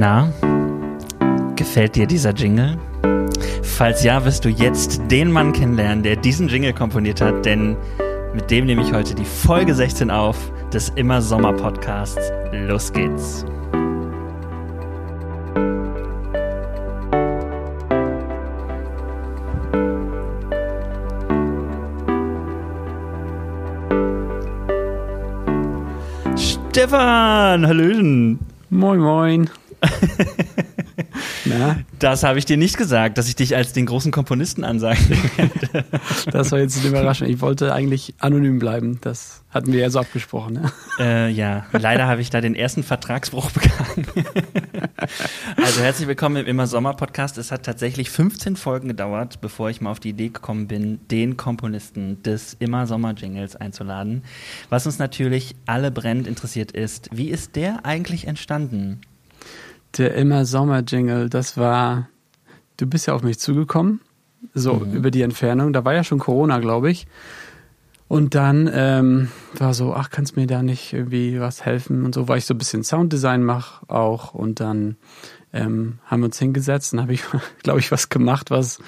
Na, gefällt dir dieser Jingle? Falls ja, wirst du jetzt den Mann kennenlernen, der diesen Jingle komponiert hat, denn mit dem nehme ich heute die Folge 16 auf des Immer Sommer Podcasts. Los geht's. Stefan, Hallöchen. Moin, moin. Na? Das habe ich dir nicht gesagt, dass ich dich als den großen Komponisten ansagen werde. Das war jetzt eine Überraschung. Ich wollte eigentlich anonym bleiben. Das hatten wir ja so abgesprochen. Ne? Äh, ja, leider habe ich da den ersten Vertragsbruch begangen. also herzlich willkommen im Immer Sommer Podcast. Es hat tatsächlich 15 Folgen gedauert, bevor ich mal auf die Idee gekommen bin, den Komponisten des Immer Sommer Jingles einzuladen. Was uns natürlich alle brennend interessiert ist, wie ist der eigentlich entstanden? Der immer Sommer-Jingle, das war, du bist ja auf mich zugekommen, so mhm. über die Entfernung. Da war ja schon Corona, glaube ich. Und dann ähm, war so, ach, kannst mir da nicht irgendwie was helfen und so, weil ich so ein bisschen Sounddesign mache auch. Und dann ähm, haben wir uns hingesetzt und habe ich, glaube ich, was gemacht, was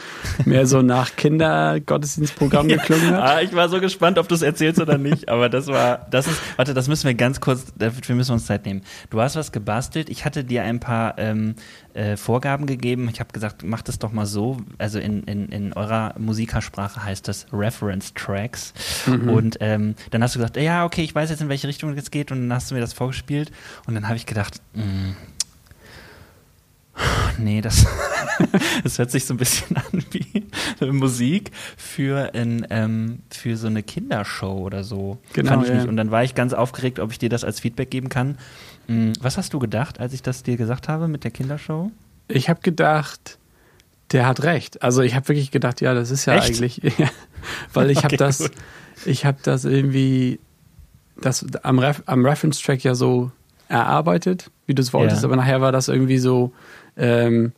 mehr so nach Kindergottesdienstprogramm geklungen hat. ah, ich war so gespannt, ob du es erzählst oder nicht, aber das war, das ist, warte, das müssen wir ganz kurz, dafür müssen wir uns Zeit nehmen. Du hast was gebastelt, ich hatte dir ein paar ähm, äh, Vorgaben gegeben, ich habe gesagt, mach das doch mal so, also in, in, in eurer Musikersprache heißt das Reference Tracks. Mhm. und ähm, dann hast du gesagt, ja, okay, ich weiß jetzt, in welche Richtung es geht. Und dann hast du mir das vorgespielt. Und dann habe ich gedacht, mh, mm, Nee, das, das hört sich so ein bisschen an wie Musik für, in, ähm, für so eine Kindershow oder so. Genau. Ja. Und dann war ich ganz aufgeregt, ob ich dir das als Feedback geben kann. Hm, was hast du gedacht, als ich das dir gesagt habe mit der Kindershow? Ich habe gedacht, der hat recht. Also ich habe wirklich gedacht, ja, das ist ja Echt? eigentlich, ja, weil ich okay, habe das, ich habe das irgendwie, das am, Ref, am Reference Track ja so erarbeitet, wie du es wolltest, ja. aber nachher war das irgendwie so ähm,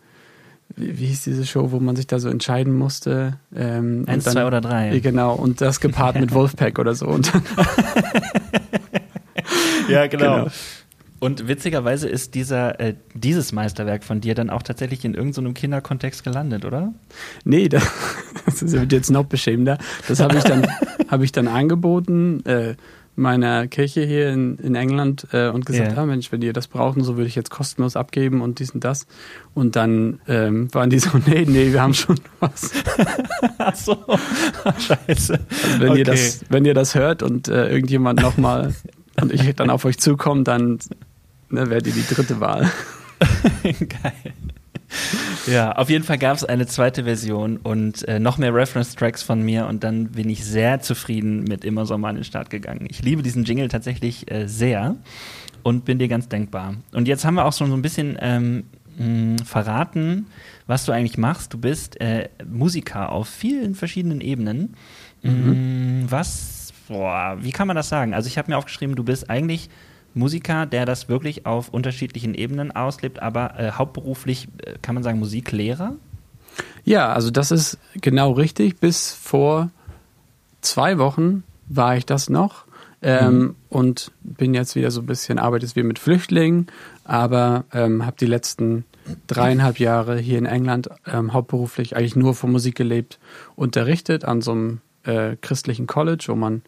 wie, wie, hieß diese Show, wo man sich da so entscheiden musste? Ähm, Eins, dann, zwei oder drei. Genau, und das gepaart mit Wolfpack oder so. Und ja, genau. genau. Und witzigerweise ist dieser, äh, dieses Meisterwerk von dir dann auch tatsächlich in irgendeinem so Kinderkontext gelandet, oder? Nee, das, das ist jetzt noch beschämender. Das habe ich dann, habe ich dann angeboten. Äh, meiner Kirche hier in, in England äh, und gesagt, yeah. ah Mensch, wenn ihr das brauchen, so würde ich jetzt kostenlos abgeben und dies und das. Und dann ähm, waren die so, nee, nee, wir haben schon was. Ach so, scheiße. Also wenn, okay. ihr das, wenn ihr das hört und äh, irgendjemand nochmal und ich dann auf euch zukomme, dann ne, werdet ihr die dritte Wahl. Geil. Ja, auf jeden Fall gab es eine zweite Version und äh, noch mehr Reference-Tracks von mir und dann bin ich sehr zufrieden mit Immer Sommer an den Start gegangen. Ich liebe diesen Jingle tatsächlich äh, sehr und bin dir ganz dankbar. Und jetzt haben wir auch schon so ein bisschen ähm, mh, verraten, was du eigentlich machst. Du bist äh, Musiker auf vielen verschiedenen Ebenen. Mhm. Was, boah, wie kann man das sagen? Also ich habe mir aufgeschrieben, du bist eigentlich Musiker, der das wirklich auf unterschiedlichen Ebenen auslebt, aber äh, hauptberuflich äh, kann man sagen Musiklehrer? Ja, also das ist genau richtig. Bis vor zwei Wochen war ich das noch ähm, mhm. und bin jetzt wieder so ein bisschen, arbeite jetzt wieder mit Flüchtlingen, aber ähm, habe die letzten dreieinhalb Jahre hier in England ähm, hauptberuflich eigentlich nur von Musik gelebt, unterrichtet an so einem äh, christlichen College, wo man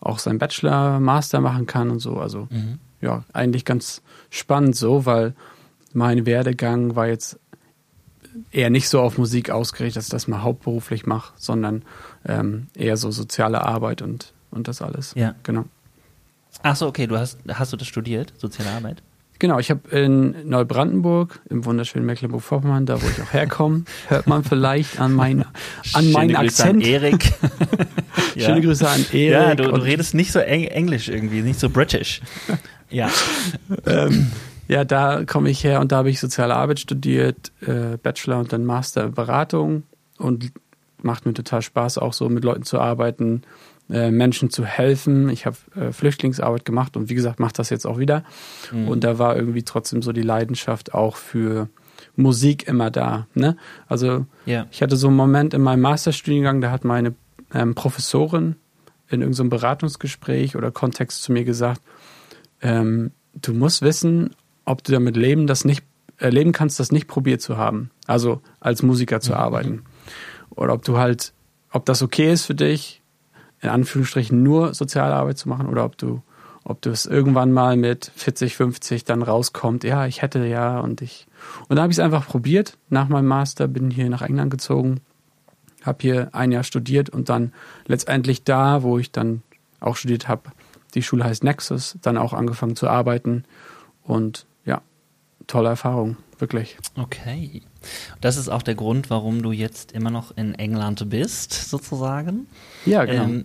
auch seinen Bachelor, Master machen kann und so. Also mhm. Ja, eigentlich ganz spannend so, weil mein Werdegang war jetzt eher nicht so auf Musik ausgerichtet, dass ich das mal hauptberuflich mache, sondern ähm, eher so soziale Arbeit und, und das alles. Ja. Genau. Ach so, okay, du hast, hast du das studiert, soziale Arbeit? Genau, ich habe in Neubrandenburg, im wunderschönen Mecklenburg-Vorpommern, da wo ich auch herkomme, hört man vielleicht an, mein, an meinen Akzent. An Erik. ja. Schöne Grüße an Erik. Ja, du, du redest nicht so eng Englisch irgendwie, nicht so british. Ja. ähm, ja, da komme ich her und da habe ich soziale Arbeit studiert, äh, Bachelor und dann Master Beratung und macht mir total Spaß, auch so mit Leuten zu arbeiten, äh, Menschen zu helfen. Ich habe äh, Flüchtlingsarbeit gemacht und wie gesagt, mache das jetzt auch wieder. Mhm. Und da war irgendwie trotzdem so die Leidenschaft auch für Musik immer da. Ne? Also yeah. ich hatte so einen Moment in meinem Masterstudiengang, da hat meine ähm, Professorin in irgendeinem Beratungsgespräch oder Kontext zu mir gesagt, ähm, du musst wissen, ob du damit leben, dass nicht erleben kannst, das nicht probiert zu haben. Also als Musiker zu mhm. arbeiten. Oder ob du halt, ob das okay ist für dich, in Anführungsstrichen nur Sozialarbeit zu machen oder ob du ob du es irgendwann mal mit 40, 50 dann rauskommt, ja, ich hätte ja und ich. Und da habe ich es einfach probiert. Nach meinem Master bin hier nach England gezogen, habe hier ein Jahr studiert und dann letztendlich da, wo ich dann auch studiert habe, die Schule heißt Nexus, dann auch angefangen zu arbeiten und ja, tolle Erfahrung, wirklich. Okay. Das ist auch der Grund, warum du jetzt immer noch in England bist, sozusagen. Ja, genau. Ähm,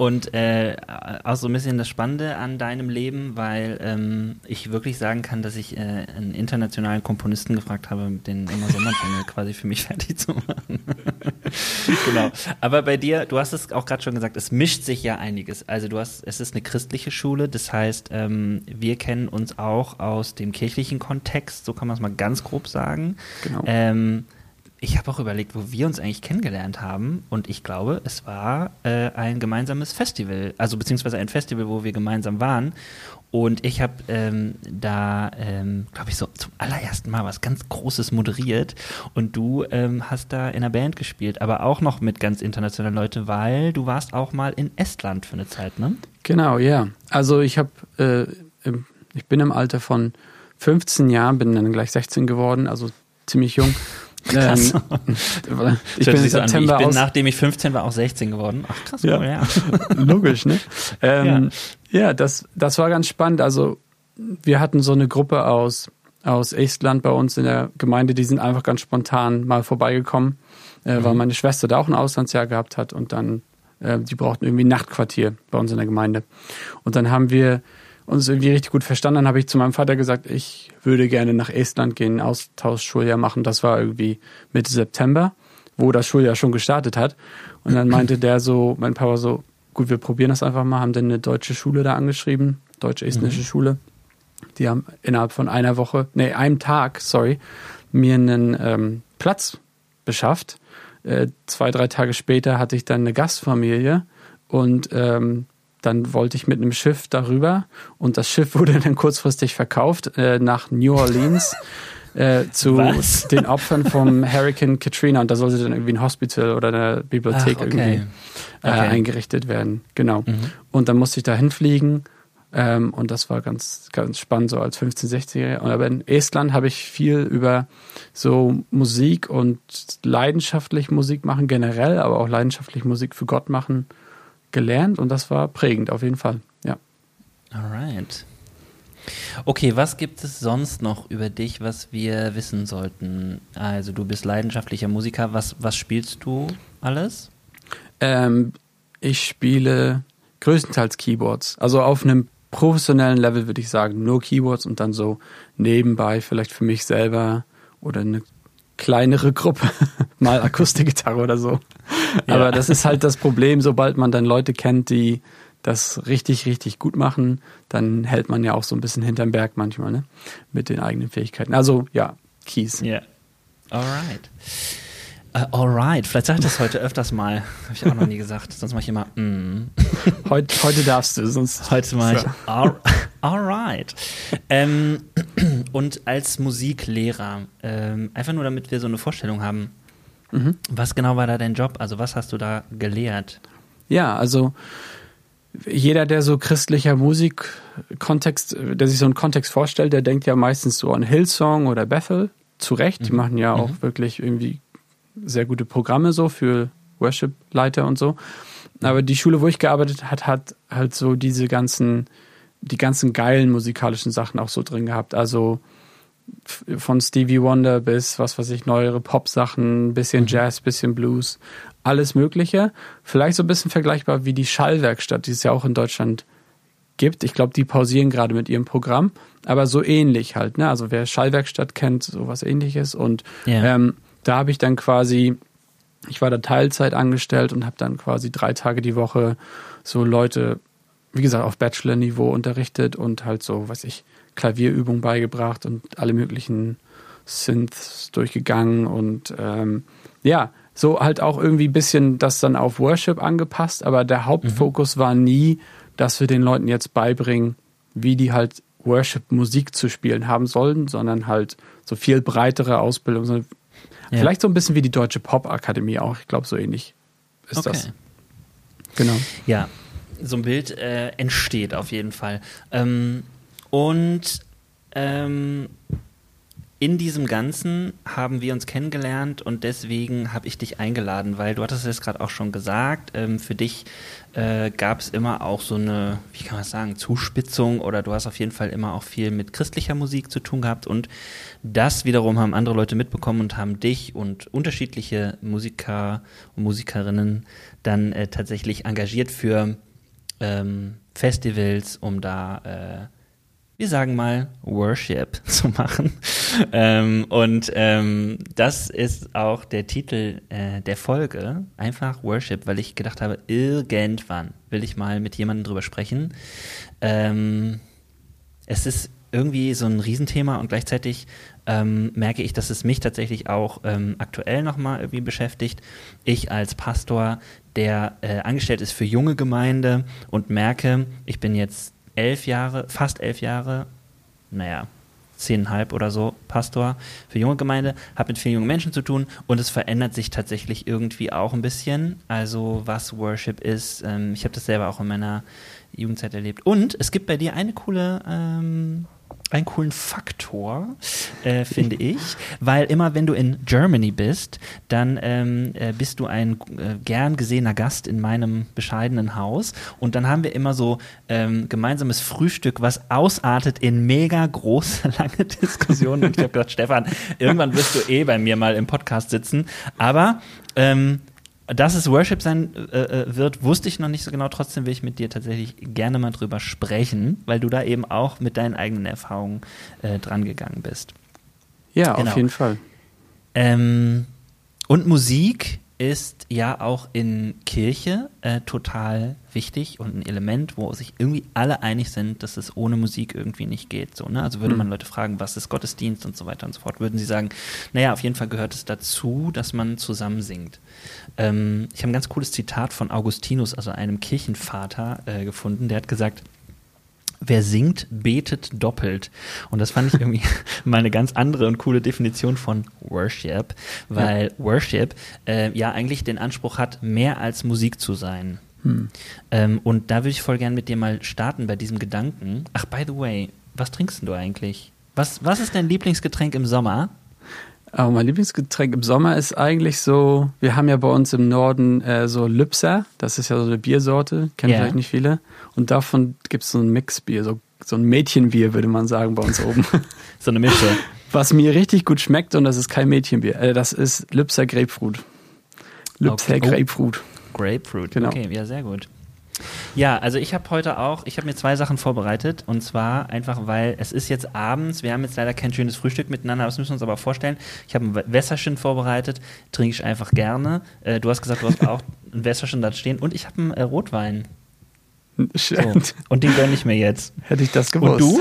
und äh, auch so ein bisschen das Spannende an deinem Leben, weil ähm, ich wirklich sagen kann, dass ich äh, einen internationalen Komponisten gefragt habe, den immer Sommerchannel quasi für mich fertig zu machen. genau. Aber bei dir, du hast es auch gerade schon gesagt, es mischt sich ja einiges. Also du hast, es ist eine christliche Schule, das heißt, ähm, wir kennen uns auch aus dem kirchlichen Kontext, so kann man es mal ganz grob sagen. Genau. Ähm, ich habe auch überlegt, wo wir uns eigentlich kennengelernt haben. Und ich glaube, es war äh, ein gemeinsames Festival, also beziehungsweise ein Festival, wo wir gemeinsam waren. Und ich habe ähm, da, ähm, glaube ich, so zum allerersten Mal was ganz Großes moderiert. Und du ähm, hast da in einer Band gespielt, aber auch noch mit ganz internationalen Leuten, weil du warst auch mal in Estland für eine Zeit, ne? Genau, ja. Also ich habe, äh, ich bin im Alter von 15 Jahren, bin dann gleich 16 geworden, also ziemlich jung. Krass. Ähm, ich bin, September ich bin nachdem ich 15 war, auch 16 geworden. Ach krass, ja. Cool, ja. Logisch, ne? Ähm, ja, ja das, das war ganz spannend. Also wir hatten so eine Gruppe aus, aus Estland bei uns in der Gemeinde, die sind einfach ganz spontan mal vorbeigekommen, äh, mhm. weil meine Schwester da auch ein Auslandsjahr gehabt hat und dann, äh, die brauchten irgendwie ein Nachtquartier bei uns in der Gemeinde. Und dann haben wir uns irgendwie richtig gut verstanden. Dann habe ich zu meinem Vater gesagt, ich würde gerne nach Estland gehen, ein Austauschschuljahr machen. Das war irgendwie Mitte September, wo das Schuljahr schon gestartet hat. Und dann meinte der so, mein Papa so, gut, wir probieren das einfach mal, haben dann eine deutsche Schule da angeschrieben, deutsche-estnische mhm. Schule. Die haben innerhalb von einer Woche, nee, einem Tag, sorry, mir einen ähm, Platz beschafft. Äh, zwei, drei Tage später hatte ich dann eine Gastfamilie und ähm, dann wollte ich mit einem Schiff darüber und das Schiff wurde dann kurzfristig verkauft äh, nach New Orleans. Äh, zu Was? den Opfern vom Hurricane Katrina und da sollte dann irgendwie ein Hospital oder eine Bibliothek Ach, okay. irgendwie äh, okay. eingerichtet werden. Genau. Mhm. Und dann musste ich da hinfliegen ähm, und das war ganz, ganz spannend, so als 15-, 16-Jähriger. Aber in Estland habe ich viel über so Musik und leidenschaftlich Musik machen generell, aber auch leidenschaftlich Musik für Gott machen gelernt und das war prägend auf jeden Fall. Ja. Alright. Okay, was gibt es sonst noch über dich, was wir wissen sollten? Also du bist leidenschaftlicher Musiker. Was, was spielst du alles? Ähm, ich spiele größtenteils Keyboards. Also auf einem professionellen Level würde ich sagen, nur Keyboards und dann so nebenbei vielleicht für mich selber oder eine kleinere Gruppe, mal Akustikgitarre oder so. Ja. Aber das ist halt das Problem, sobald man dann Leute kennt, die das richtig, richtig gut machen, dann hält man ja auch so ein bisschen hinterm Berg manchmal, ne? Mit den eigenen Fähigkeiten. Also ja, Keys. Ja. Yeah. Alright. Uh, alright, vielleicht sage ich das heute öfters mal. Habe ich auch noch nie gesagt. Sonst mache ich immer mm. heute, heute darfst du, sonst. Heute mache ich all, alright. Ähm, und als Musiklehrer, ähm, einfach nur damit wir so eine Vorstellung haben, mhm. was genau war da dein Job? Also was hast du da gelehrt? Ja, also jeder, der so christlicher Musikkontext, der sich so einen Kontext vorstellt, der denkt ja meistens so an Hillsong oder Bethel. Zu Recht, die mhm. machen ja auch mhm. wirklich irgendwie sehr gute Programme so für Worship-Leiter und so. Aber die Schule, wo ich gearbeitet hat, hat halt so diese ganzen, die ganzen geilen musikalischen Sachen auch so drin gehabt. Also von Stevie Wonder bis, was weiß ich, neuere Pop-Sachen, bisschen mhm. Jazz, bisschen Blues, alles Mögliche. Vielleicht so ein bisschen vergleichbar wie die Schallwerkstatt, die es ja auch in Deutschland gibt. Ich glaube, die pausieren gerade mit ihrem Programm, aber so ähnlich halt. Ne? Also wer Schallwerkstatt kennt, sowas ähnliches. Und yeah. ähm, da habe ich dann quasi, ich war da Teilzeit angestellt und habe dann quasi drei Tage die Woche so Leute, wie gesagt, auf Bachelor-Niveau unterrichtet und halt so, was ich, Klavierübungen beigebracht und alle möglichen Synths durchgegangen und ähm, ja, so halt auch irgendwie ein bisschen das dann auf Worship angepasst, aber der Hauptfokus mhm. war nie, dass wir den Leuten jetzt beibringen, wie die halt Worship-Musik zu spielen haben sollen, sondern halt so viel breitere Ausbildung. Ja. Vielleicht so ein bisschen wie die Deutsche Pop-Akademie auch. Ich glaube, so ähnlich ist okay. das. Genau. Ja, so ein Bild äh, entsteht auf jeden Fall. Ähm, und ähm, in diesem Ganzen haben wir uns kennengelernt und deswegen habe ich dich eingeladen, weil du hattest es gerade auch schon gesagt, ähm, für dich äh, gab es immer auch so eine, wie kann man sagen, Zuspitzung oder du hast auf jeden Fall immer auch viel mit christlicher Musik zu tun gehabt und das wiederum haben andere Leute mitbekommen und haben dich und unterschiedliche Musiker und Musikerinnen dann äh, tatsächlich engagiert für ähm, Festivals, um da äh, wir sagen mal, Worship zu machen. ähm, und ähm, das ist auch der Titel äh, der Folge, einfach Worship, weil ich gedacht habe, irgendwann will ich mal mit jemandem drüber sprechen. Ähm, es ist irgendwie so ein Riesenthema und gleichzeitig ähm, merke ich, dass es mich tatsächlich auch ähm, aktuell nochmal irgendwie beschäftigt. Ich als Pastor, der äh, angestellt ist für junge Gemeinde und merke, ich bin jetzt elf Jahre, fast elf Jahre, naja, zehneinhalb oder so Pastor für junge Gemeinde, habe mit vielen jungen Menschen zu tun und es verändert sich tatsächlich irgendwie auch ein bisschen. Also was Worship ist, ähm, ich habe das selber auch in meiner Jugendzeit erlebt. Und es gibt bei dir eine coole ähm, einen coolen Faktor, äh, finde ich, weil immer wenn du in Germany bist, dann ähm, äh, bist du ein äh, gern gesehener Gast in meinem bescheidenen Haus. Und dann haben wir immer so ähm, gemeinsames Frühstück, was ausartet in mega große, lange Diskussionen. Und ich habe gedacht, Stefan, irgendwann wirst du eh bei mir mal im Podcast sitzen, aber ähm, dass es Worship sein äh, äh, wird, wusste ich noch nicht so genau. Trotzdem will ich mit dir tatsächlich gerne mal drüber sprechen, weil du da eben auch mit deinen eigenen Erfahrungen äh, dran gegangen bist. Ja, genau. auf jeden Fall. Ähm, und Musik ist ja auch in Kirche äh, total wichtig und ein Element, wo sich irgendwie alle einig sind, dass es ohne Musik irgendwie nicht geht. So, ne? Also würde mhm. man Leute fragen, was ist Gottesdienst und so weiter und so fort, würden sie sagen, naja, auf jeden Fall gehört es dazu, dass man zusammen singt. Ähm, ich habe ein ganz cooles Zitat von Augustinus, also einem Kirchenvater, äh, gefunden, der hat gesagt, wer singt, betet doppelt. Und das fand ich irgendwie mal eine ganz andere und coole Definition von Worship, weil ja. Worship äh, ja eigentlich den Anspruch hat, mehr als Musik zu sein. Hm. Ähm, und da würde ich voll gern mit dir mal starten bei diesem Gedanken. Ach, by the way, was trinkst du eigentlich? Was, was ist dein Lieblingsgetränk im Sommer? Aber mein Lieblingsgetränk im Sommer ist eigentlich so, wir haben ja bei uns im Norden äh, so Lübser, das ist ja so eine Biersorte, kennen yeah. vielleicht nicht viele. Und davon gibt es so ein Mixbier, so, so ein Mädchenbier, würde man sagen, bei uns oben. so eine Mische. Was mir richtig gut schmeckt und das ist kein Mädchenbier, äh, das ist Lübser Grapefruit. Lübser okay. Oh. Grapefruit. Grapefruit, genau. okay, ja, sehr gut. Ja, also ich habe heute auch, ich habe mir zwei Sachen vorbereitet und zwar einfach, weil es ist jetzt abends, wir haben jetzt leider kein schönes Frühstück miteinander, das müssen wir uns aber vorstellen. Ich habe ein Wässerchen vorbereitet, trinke ich einfach gerne. Äh, du hast gesagt, du hast auch ein Wässerchen da stehen und ich habe einen äh, Rotwein. So. Und den gönne ich mir jetzt. Hätte ich das gewusst. Und du?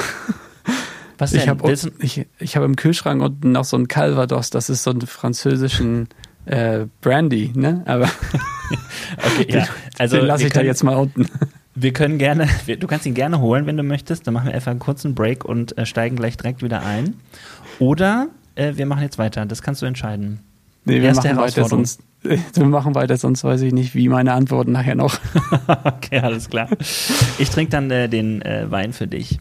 Was denn? Ich habe ich, ich hab im Kühlschrank unten noch so ein Calvados, das ist so ein französischen äh, Brandy, ne? Aber okay, ja. Also den lasse ich können, da jetzt mal unten. Wir können gerne, wir, du kannst ihn gerne holen, wenn du möchtest. Dann machen wir einfach einen kurzen Break und äh, steigen gleich direkt wieder ein. Oder äh, wir machen jetzt weiter. Das kannst du entscheiden. Nee, wir machen weiter, sonst, wir machen weiter, sonst weiß ich nicht, wie meine Antworten nachher noch. okay, alles klar. Ich trinke dann äh, den äh, Wein für dich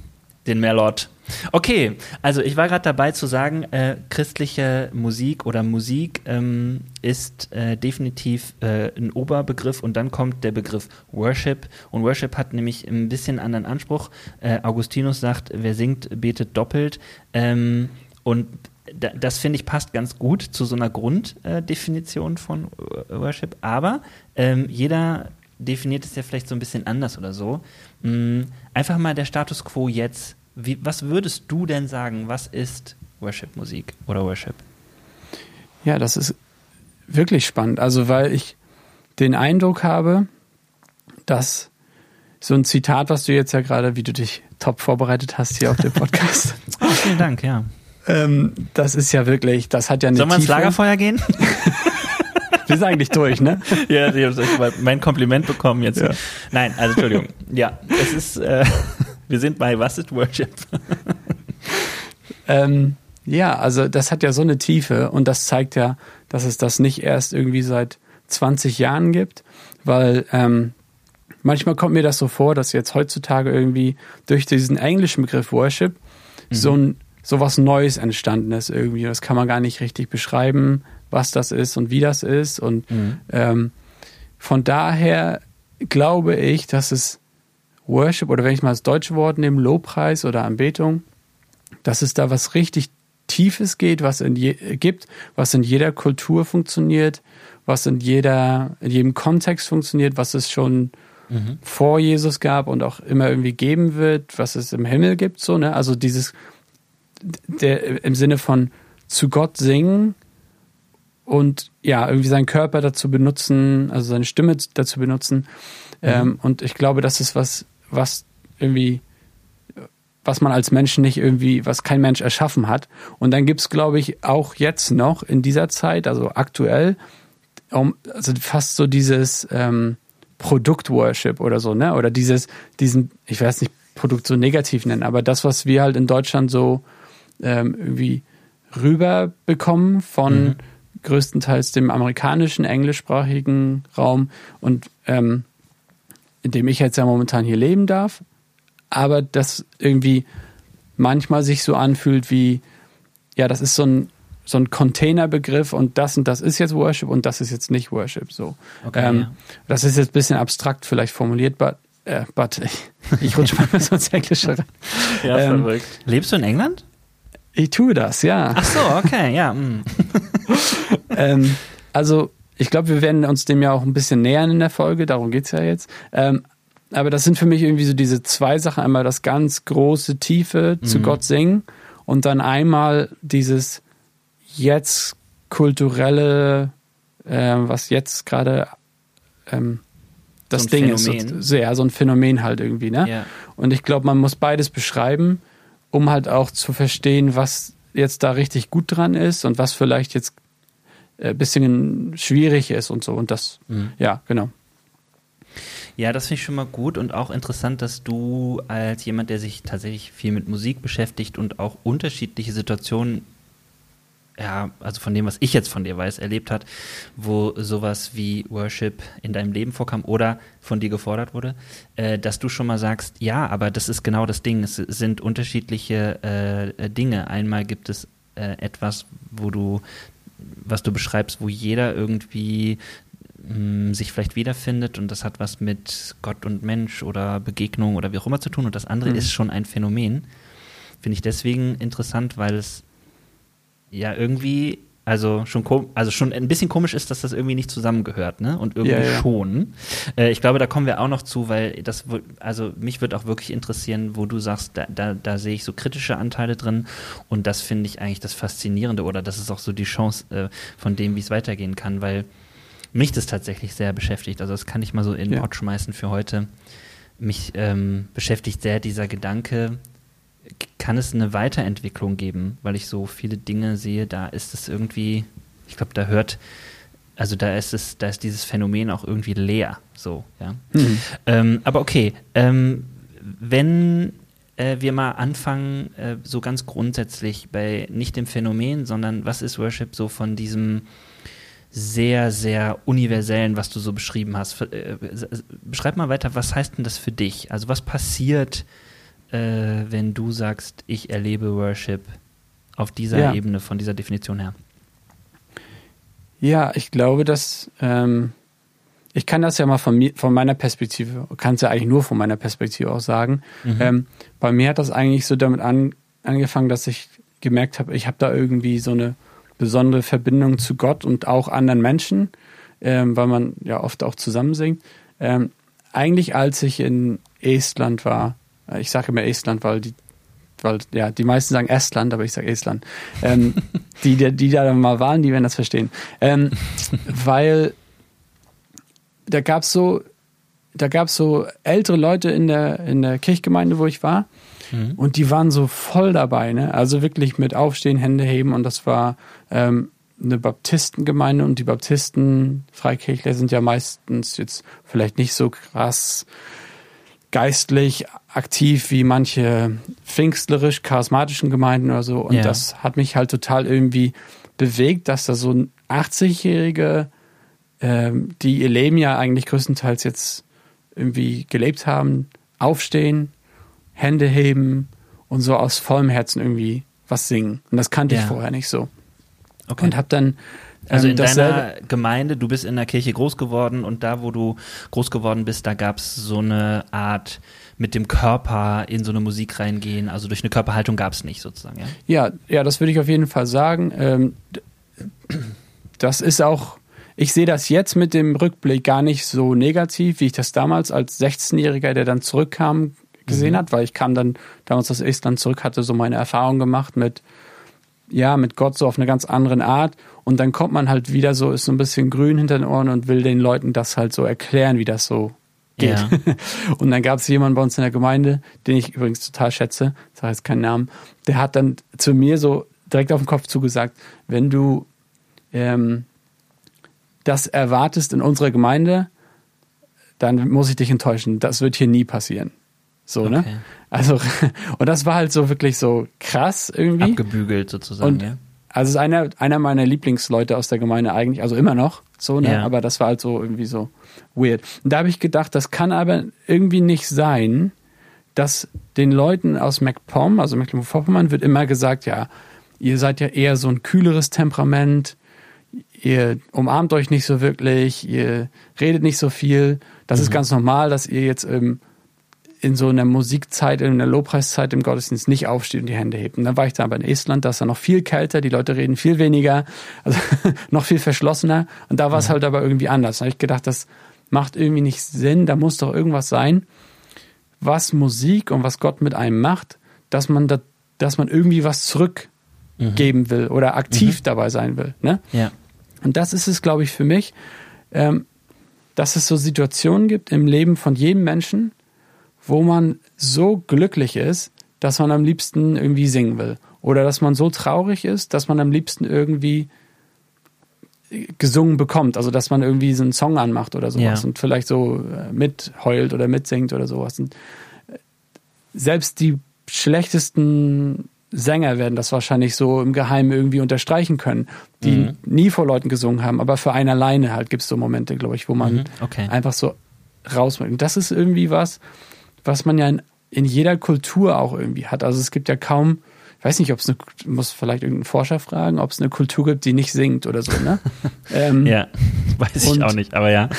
den Merlot. Okay, also ich war gerade dabei zu sagen, äh, christliche Musik oder Musik ähm, ist äh, definitiv äh, ein Oberbegriff und dann kommt der Begriff Worship und Worship hat nämlich ein bisschen anderen Anspruch. Äh, Augustinus sagt, wer singt, betet doppelt ähm, und das finde ich passt ganz gut zu so einer Grunddefinition von Worship, aber ähm, jeder definiert es ja vielleicht so ein bisschen anders oder so. Mm, einfach mal der Status quo jetzt wie, was würdest du denn sagen, was ist Worship-Musik oder Worship? Ja, das ist wirklich spannend. Also, weil ich den Eindruck habe, dass so ein Zitat, was du jetzt ja gerade, wie du dich top vorbereitet hast hier auf dem Podcast. oh, vielen Dank, ja. Ähm, das ist ja wirklich, das hat ja eine Sollen wir ins Lagerfeuer gehen? wir sind eigentlich durch, ne? ja, ich habe mein Kompliment bekommen jetzt. Ja. Nein, also Entschuldigung. Ja, es ist, äh, Wir sind bei Was ist Worship? ähm, ja, also das hat ja so eine Tiefe und das zeigt ja, dass es das nicht erst irgendwie seit 20 Jahren gibt, weil ähm, manchmal kommt mir das so vor, dass jetzt heutzutage irgendwie durch diesen englischen Begriff Worship mhm. so ein so was Neues entstanden ist irgendwie. Das kann man gar nicht richtig beschreiben, was das ist und wie das ist. Und mhm. ähm, von daher glaube ich, dass es Worship oder wenn ich mal das deutsche Wort nehme, Lobpreis oder Anbetung, dass es da was richtig Tiefes geht, was in je, gibt, was in jeder Kultur funktioniert, was in jeder, in jedem Kontext funktioniert, was es schon mhm. vor Jesus gab und auch immer irgendwie geben wird, was es im Himmel gibt, so, ne? Also dieses, der, im Sinne von zu Gott singen und ja, irgendwie seinen Körper dazu benutzen, also seine Stimme dazu benutzen. Mhm. Ähm, und ich glaube, das ist was, was irgendwie, was man als Mensch nicht irgendwie, was kein Mensch erschaffen hat. Und dann gibt's glaube ich, auch jetzt noch in dieser Zeit, also aktuell, um, also fast so dieses ähm, Produkt-Worship oder so, ne? Oder dieses, diesen, ich weiß nicht, Produkt so negativ nennen, aber das, was wir halt in Deutschland so ähm, irgendwie rüberbekommen von mhm. größtenteils dem amerikanischen, englischsprachigen Raum und ähm, in dem ich jetzt ja momentan hier leben darf, aber das irgendwie manchmal sich so anfühlt wie, ja, das ist so ein, so ein Containerbegriff und das und das ist jetzt Worship und das ist jetzt nicht Worship. So. Okay, ähm, ja. Das ist jetzt ein bisschen abstrakt vielleicht formuliert, but, äh, but ich, ich rutsche mal so ins Englische rein. Ja, ähm, verrückt. Lebst du in England? Ich tue das, ja. Ach so, okay, ja. Mm. ähm, also, ich glaube, wir werden uns dem ja auch ein bisschen nähern in der Folge, darum geht es ja jetzt. Ähm, aber das sind für mich irgendwie so diese zwei Sachen. Einmal das ganz große, tiefe zu mhm. Gott singen und dann einmal dieses jetzt kulturelle, äh, was jetzt gerade ähm, das so Ding Phänomen. ist. So, sehr, so ein Phänomen halt irgendwie. Ne? Ja. Und ich glaube, man muss beides beschreiben um halt auch zu verstehen, was jetzt da richtig gut dran ist und was vielleicht jetzt äh, bisschen schwierig ist und so. Und das, mhm. ja, genau. Ja, das finde ich schon mal gut und auch interessant, dass du als jemand, der sich tatsächlich viel mit Musik beschäftigt und auch unterschiedliche Situationen ja, also von dem, was ich jetzt von dir weiß, erlebt hat, wo sowas wie Worship in deinem Leben vorkam oder von dir gefordert wurde, äh, dass du schon mal sagst, ja, aber das ist genau das Ding. Es sind unterschiedliche äh, Dinge. Einmal gibt es äh, etwas, wo du, was du beschreibst, wo jeder irgendwie mh, hm, sich vielleicht wiederfindet und das hat was mit Gott und Mensch oder Begegnung oder wie auch immer zu tun und das andere mhm. ist schon ein Phänomen. Finde ich deswegen interessant, weil es ja irgendwie also schon, also schon ein bisschen komisch ist, dass das irgendwie nicht zusammengehört, ne? Und irgendwie ja, ja. schon. Äh, ich glaube, da kommen wir auch noch zu, weil das, also mich wird auch wirklich interessieren, wo du sagst, da, da, da sehe ich so kritische Anteile drin und das finde ich eigentlich das Faszinierende oder das ist auch so die Chance äh, von dem, wie es weitergehen kann, weil mich das tatsächlich sehr beschäftigt. Also das kann ich mal so in den ja. schmeißen für heute. Mich ähm, beschäftigt sehr dieser Gedanke, kann es eine Weiterentwicklung geben, weil ich so viele Dinge sehe, da ist es irgendwie, ich glaube, da hört, also da ist es, da ist dieses Phänomen auch irgendwie leer, so, ja. Mhm. Ähm, aber okay, ähm, wenn äh, wir mal anfangen, äh, so ganz grundsätzlich bei nicht dem Phänomen, sondern was ist Worship so von diesem sehr, sehr universellen, was du so beschrieben hast. Äh, beschreib mal weiter, was heißt denn das für dich? Also was passiert äh, wenn du sagst, ich erlebe Worship auf dieser ja. Ebene, von dieser Definition her? Ja, ich glaube, dass ähm, ich kann das ja mal von mir, von meiner Perspektive, kann es ja eigentlich nur von meiner Perspektive auch sagen. Mhm. Ähm, bei mir hat das eigentlich so damit an, angefangen, dass ich gemerkt habe, ich habe da irgendwie so eine besondere Verbindung zu Gott und auch anderen Menschen, ähm, weil man ja oft auch zusammen singt. Ähm, eigentlich als ich in Estland war, ich sage immer Estland, weil die, weil ja, die meisten sagen Estland, aber ich sage Estland. Ähm, die, die, die da mal waren, die werden das verstehen. Ähm, weil da gab's so, da gab's so ältere Leute in der, in der Kirchgemeinde, wo ich war. Mhm. Und die waren so voll dabei, ne? Also wirklich mit Aufstehen, Hände heben und das war ähm, eine Baptistengemeinde und die Baptisten, Freikirchler sind ja meistens jetzt vielleicht nicht so krass geistlich aktiv wie manche pfingstlerisch charismatischen Gemeinden oder so. Und Ja. das hat mich halt total irgendwie bewegt, dass da so ein 80-Jährige, ähm, die ihr Leben ja eigentlich größtenteils jetzt irgendwie gelebt haben, aufstehen, Hände heben und so aus vollem Herzen irgendwie was singen. Und das kannte Ja. ich vorher nicht so. Okay. Und habe dann also ähm, in deiner Gemeinde, du bist in der Kirche groß geworden und da, wo du groß geworden bist, da gab es so eine Art mit dem Körper in so eine Musik reingehen. Also durch eine Körperhaltung gab es nicht sozusagen, ja? Ja, ja, das würde ich auf jeden Fall sagen. Ähm, das ist auch, ich sehe das jetzt mit dem Rückblick gar nicht so negativ, wie ich das damals als 16-Jähriger, der dann zurückkam, gesehen hat, weil ich kam dann damals aus Estland zurück, hatte so meine Erfahrung gemacht mit, ja, mit Gott so auf eine ganz andere Art. Und dann kommt man halt wieder so, ist so ein bisschen grün hinter den Ohren und will den Leuten das halt so erklären, wie das so geht. Ja. Und dann gab es jemanden bei uns in der Gemeinde, den ich übrigens total schätze, sage jetzt keinen Namen, der hat dann zu mir so direkt auf den Kopf zugesagt, wenn du ähm, das erwartest in unserer Gemeinde, dann muss ich dich enttäuschen. Das wird hier nie passieren. So, Okay. ne? Also, und das war halt so wirklich so krass irgendwie. Abgebügelt sozusagen, Und ja? Also ist einer, einer meiner Lieblingsleute aus der Gemeinde eigentlich, also immer noch so, ne? Ja. Aber das war halt so irgendwie so weird. Und da habe ich gedacht, das kann aber irgendwie nicht sein, dass den Leuten aus MacPom, also Mecklenburg-Vorpommern, wird immer gesagt, ja, ihr seid ja eher so ein kühleres Temperament, ihr umarmt euch nicht so wirklich, ihr redet nicht so viel. Das ist ganz normal, dass ihr jetzt ähm, in so einer Musikzeit, in einer Lobpreiszeit im Gottesdienst nicht aufsteht und die Hände hebt. Und dann war ich da aber in Estland, da ist dann noch viel kälter, die Leute reden viel weniger, also noch viel verschlossener. Und da war es halt aber irgendwie anders. Da habe ich gedacht, das macht irgendwie nicht Sinn, da muss doch irgendwas sein, was Musik und was Gott mit einem macht, dass man da, dass man irgendwie was zurückgeben will oder aktiv dabei sein will. Ne? Ja. Und das ist es, glaube ich, für mich, ähm, dass es so Situationen gibt im Leben von jedem Menschen, wo man so glücklich ist, dass man am liebsten irgendwie singen will. Oder dass man so traurig ist, dass man am liebsten irgendwie gesungen bekommt. Also dass man irgendwie so einen Song anmacht oder sowas Ja. und vielleicht so äh, mitheult oder mitsingt oder sowas. Und äh, selbst die schlechtesten Sänger werden das wahrscheinlich so im Geheimen irgendwie unterstreichen können, die Mhm. nie vor Leuten gesungen haben, aber für einen alleine halt gibt es so Momente, glaube ich, wo man Mhm, okay. einfach so rausmacht. Und das ist irgendwie was, was man ja in, in jeder Kultur auch irgendwie hat. Also es gibt ja kaum, ich weiß nicht, ob es eine, muss vielleicht irgendeinen Forscher fragen, ob es eine Kultur gibt, die nicht singt oder so, ne? ähm, Ja, weiß ich Und- auch nicht, aber ja.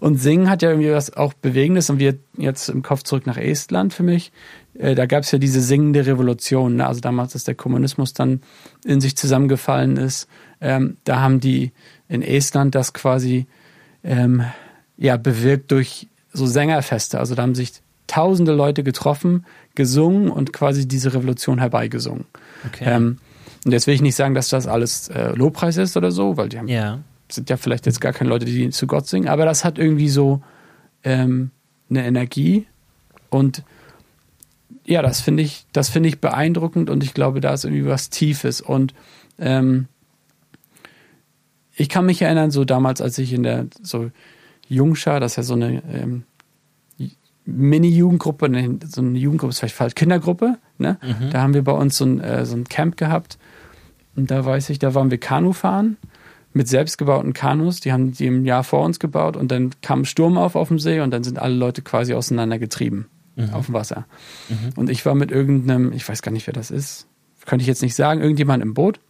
Und Singen hat ja irgendwie was auch Bewegendes und wir jetzt im Kopf zurück nach Estland für mich. Äh, da gab es ja diese singende Revolution. Ne? Also damals, als der Kommunismus dann in sich zusammengefallen ist, ähm, da haben die in Estland das quasi ähm, ja bewirkt durch so Sängerfeste. Also da haben sich tausende Leute getroffen, gesungen und quasi diese Revolution herbeigesungen. Okay. Ähm, und jetzt will ich nicht sagen, dass das alles äh, Lobpreis ist oder so, weil die haben ja. sind ja vielleicht jetzt gar keine Leute, die zu Gott singen, aber das hat irgendwie so ähm, eine Energie und ja, das finde ich, das finde ich beeindruckend und ich glaube, da ist irgendwie was Tiefes und ähm, ich kann mich erinnern, so damals, als ich in der so Jungschar, das ist ja so eine ähm, Mini-Jugendgruppe, so eine Jugendgruppe, ist vielleicht falsch, Kindergruppe, ne? Mhm. Da haben wir bei uns so ein, äh, so ein Camp gehabt und da weiß ich, da waren wir Kanu fahren mit selbstgebauten Kanus, die haben die im Jahr vor uns gebaut und dann kam ein Sturm auf auf dem See und dann sind alle Leute quasi auseinander getrieben auf dem Wasser. Und ich war mit irgendeinem, ich weiß gar nicht, wer das ist, könnte ich jetzt nicht sagen, irgendjemand im Boot.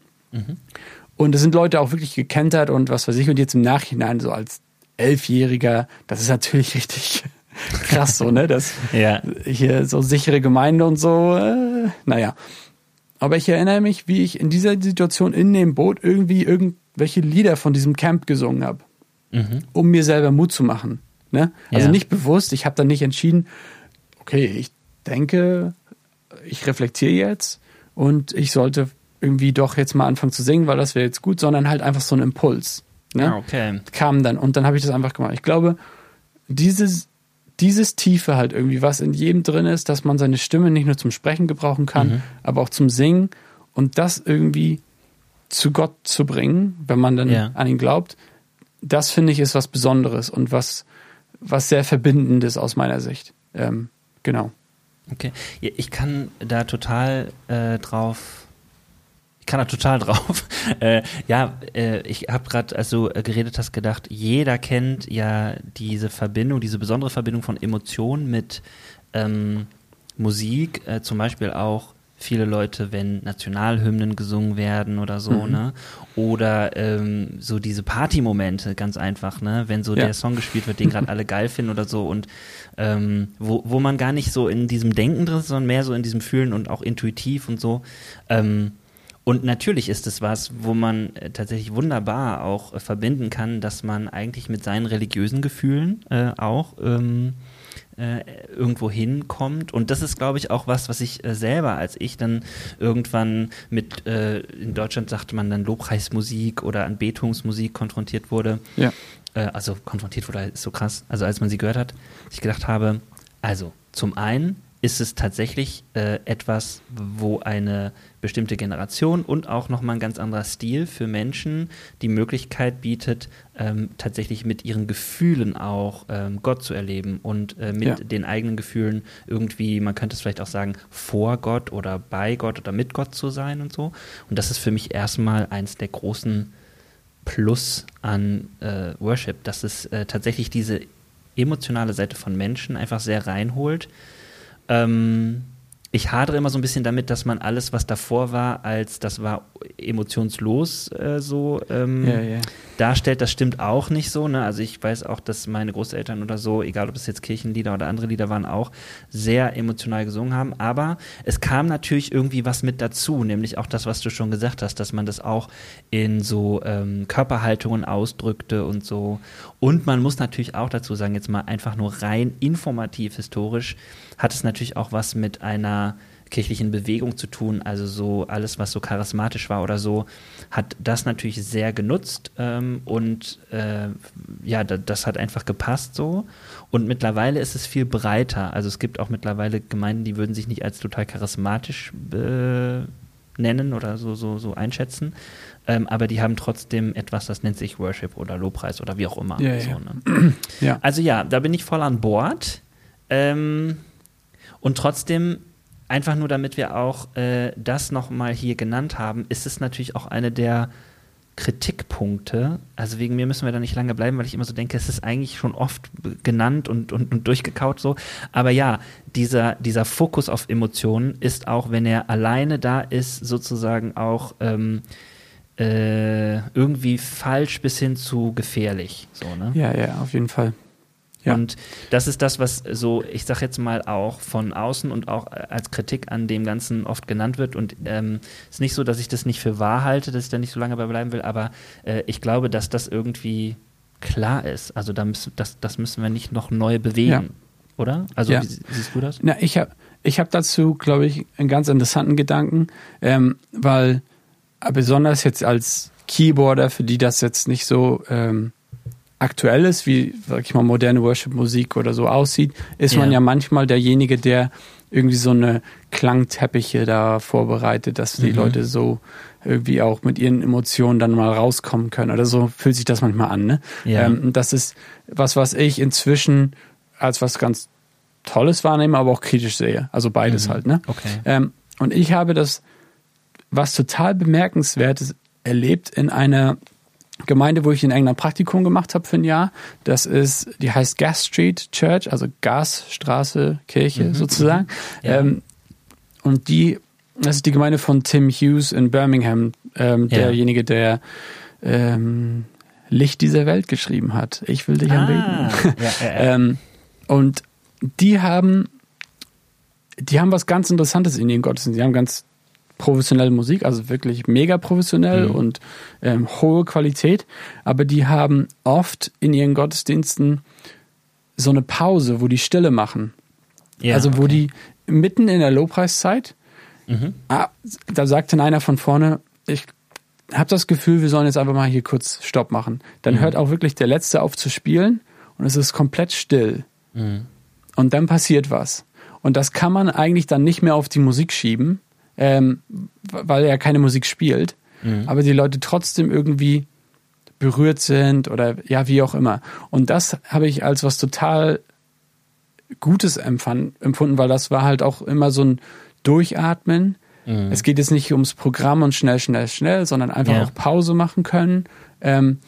Und es sind Leute auch wirklich gekentert und was weiß ich. Und jetzt im Nachhinein so als Elfjähriger, das ist natürlich richtig krass so, ne? Das Ja. hier so sichere Gemeinde und so, äh, naja. Aber ich erinnere mich, wie ich in dieser Situation in dem Boot irgendwie irgendwelche Lieder von diesem Camp gesungen habe, Mhm. um mir selber Mut zu machen. Ne? Also Ja. nicht bewusst, ich habe dann nicht entschieden, okay, ich denke, ich reflektiere jetzt und ich sollte irgendwie doch jetzt mal anfangen zu singen, weil das wäre jetzt gut, sondern halt einfach so ein Impuls. Ne? Ah, okay. kam dann und dann habe ich das einfach gemacht. Ich glaube, dieses, dieses Tiefe halt irgendwie, was in jedem drin ist, dass man seine Stimme nicht nur zum Sprechen gebrauchen kann, Mhm. aber auch zum Singen und das irgendwie zu Gott zu bringen, wenn man dann Ja. an ihn glaubt, das finde ich ist was Besonderes und was, was sehr Verbindendes aus meiner Sicht. Ähm, genau. Okay, ich kann da total äh, drauf ich kann da total drauf. äh, ja, äh, ich habe gerade, als du äh, geredet hast, gedacht, jeder kennt ja diese Verbindung, diese besondere Verbindung von Emotionen mit ähm, Musik, äh, zum Beispiel auch viele Leute, wenn Nationalhymnen gesungen werden oder so, mhm. ne? Oder ähm, so diese Partymomente, ganz einfach, ne? Wenn so ja. der Song gespielt wird, den gerade alle geil finden oder so und ähm, wo, wo man gar nicht so in diesem Denken drin ist, sondern mehr so in diesem Fühlen und auch intuitiv und so. Ähm, und natürlich ist es was, wo man äh, tatsächlich wunderbar auch äh, verbinden kann, dass man eigentlich mit seinen religiösen Gefühlen äh, auch ähm, äh, irgendwo hinkommt. Und das ist, glaube ich, auch was, was ich äh, selber, als ich dann irgendwann mit, äh, in Deutschland sagte man dann Lobpreismusik oder Anbetungsmusik konfrontiert wurde. Ja. also konfrontiert wurde, ist so krass. Also als man sie gehört hat, ich gedacht habe, also zum einen ist es tatsächlich äh, etwas, wo eine bestimmte Generation und auch nochmal ein ganz anderer Stil für Menschen die Möglichkeit bietet, ähm, tatsächlich mit ihren Gefühlen auch ähm, Gott zu erleben und äh, mit ja. den eigenen Gefühlen irgendwie, man könnte es vielleicht auch sagen, vor Gott oder bei Gott oder mit Gott zu sein und so. Und das ist für mich erstmal eins der großen Plus an äh, Worship, dass es äh, tatsächlich diese emotionale Seite von Menschen einfach sehr reinholt ähm, ich hadere immer so ein bisschen damit, dass man alles, was davor war, als das war emotionslos äh, so ähm, ja, ja. darstellt. Das stimmt auch nicht so. Ne? Also ich weiß auch, dass meine Großeltern oder so, egal ob es jetzt Kirchenlieder oder andere Lieder waren, auch sehr emotional gesungen haben. Aber es kam natürlich irgendwie was mit dazu, nämlich auch das, was du schon gesagt hast, dass man das auch in so ähm, Körperhaltungen ausdrückte und so. Und man muss natürlich auch dazu sagen, jetzt mal einfach nur rein informativ historisch, hat es natürlich auch was mit einer kirchlichen Bewegung zu tun. Also so alles, was so charismatisch war oder so, hat das natürlich sehr genutzt ähm, und äh, ja, da, das hat einfach gepasst so. Und mittlerweile ist es viel breiter. Also es gibt auch mittlerweile Gemeinden, die würden sich nicht als total charismatisch äh, nennen oder so, so, so einschätzen. Ähm, aber die haben trotzdem etwas, das nennt sich Worship oder Lobpreis oder wie auch immer. Ja, so, ja. Ne? ja. Also ja, da bin ich voll an Bord. Ähm, und trotzdem, einfach nur damit wir auch äh, das nochmal hier genannt haben, ist es natürlich auch eine der Kritikpunkte. Also wegen mir müssen wir da nicht lange bleiben, weil ich immer so denke, es ist eigentlich schon oft genannt und, und, und durchgekaut so. Aber ja, dieser, dieser Fokus auf Emotionen ist auch, wenn er alleine da ist, sozusagen auch ähm, äh, irgendwie falsch bis hin zu gefährlich. So, ne? Ja, ja, auf jeden Fall. Ja. Und das ist das, was so, ich sag jetzt mal auch von außen und auch als Kritik an dem Ganzen oft genannt wird. Und es ähm, ist nicht so, dass ich das nicht für wahr halte, dass ich da nicht so lange bei bleiben will, aber äh, ich glaube, dass das irgendwie klar ist. Also da müssen, das, das müssen wir nicht noch neu bewegen, ja. oder? Also ja. wie siehst du das? Na, ich habe ich hab dazu, glaube ich, einen ganz interessanten Gedanken, ähm, weil besonders jetzt als Keyboarder, für die das jetzt nicht so ähm, aktuell ist, wie, sag ich mal, moderne Worship-Musik oder so aussieht, ist ja. man ja manchmal derjenige, der irgendwie so eine Klangteppiche da vorbereitet, dass die mhm. Leute so irgendwie auch mit ihren Emotionen dann mal rauskommen können. Oder so fühlt sich das manchmal an. Ne? Ja. Ähm, das ist was, was ich inzwischen als was ganz Tolles wahrnehme, aber auch kritisch sehe. Also beides mhm. halt. Ne? Okay. Ähm, und ich habe das, was total bemerkenswertes erlebt in einer Gemeinde, wo ich in England Praktikum gemacht habe für ein Jahr. Das ist, die heißt Gas Street Church, also Gasstraße Kirche mhm, sozusagen. Mhm. Ja. Ähm, und die, das ist die Gemeinde von Tim Hughes in Birmingham, ähm, ja. derjenige, der ähm, Licht dieser Welt geschrieben hat. Ich will dich ah, anbeten. Ja, ähm, und die haben, die haben was ganz Interessantes in ihren Gottesdienst. Die haben ganz professionelle Musik, also wirklich mega professionell mhm. und ähm, hohe Qualität. Aber die haben oft in ihren Gottesdiensten so eine Pause, wo die Stille machen. Ja, also wo okay. die mitten in der Lobpreiszeit, mhm. ah, da sagt dann einer von vorne, ich habe das Gefühl, wir sollen jetzt einfach mal hier kurz Stopp machen. Dann mhm. hört auch wirklich der Letzte auf zu spielen und es ist komplett still. Mhm. Und dann passiert was. Und das kann man eigentlich dann nicht mehr auf die Musik schieben, ähm, weil er keine Musik spielt, mhm. aber die Leute trotzdem irgendwie berührt sind oder ja, wie auch immer. Und das habe ich als was total Gutes empfunden, weil das war halt auch immer so ein Durchatmen. Mhm. Es geht jetzt nicht ums Programm und schnell, schnell, schnell, sondern einfach ja. auch Pause machen können. Ähm,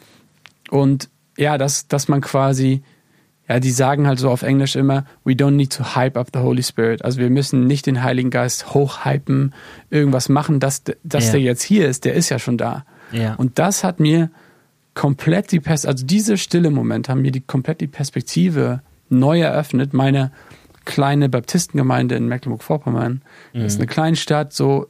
und ja, dass, dass man quasi, ja, die sagen halt so auf Englisch immer, we don't need to hype up the Holy Spirit. Also wir müssen nicht den Heiligen Geist hochhypen, irgendwas machen, dass, dass ja. der jetzt hier ist, der ist ja schon da. Ja. Und das hat mir komplett die Perspektive, also diese stille Momente haben mir die komplett die Perspektive neu eröffnet. Meine kleine Baptistengemeinde in Mecklenburg-Vorpommern mhm. ist eine Kleinstadt, so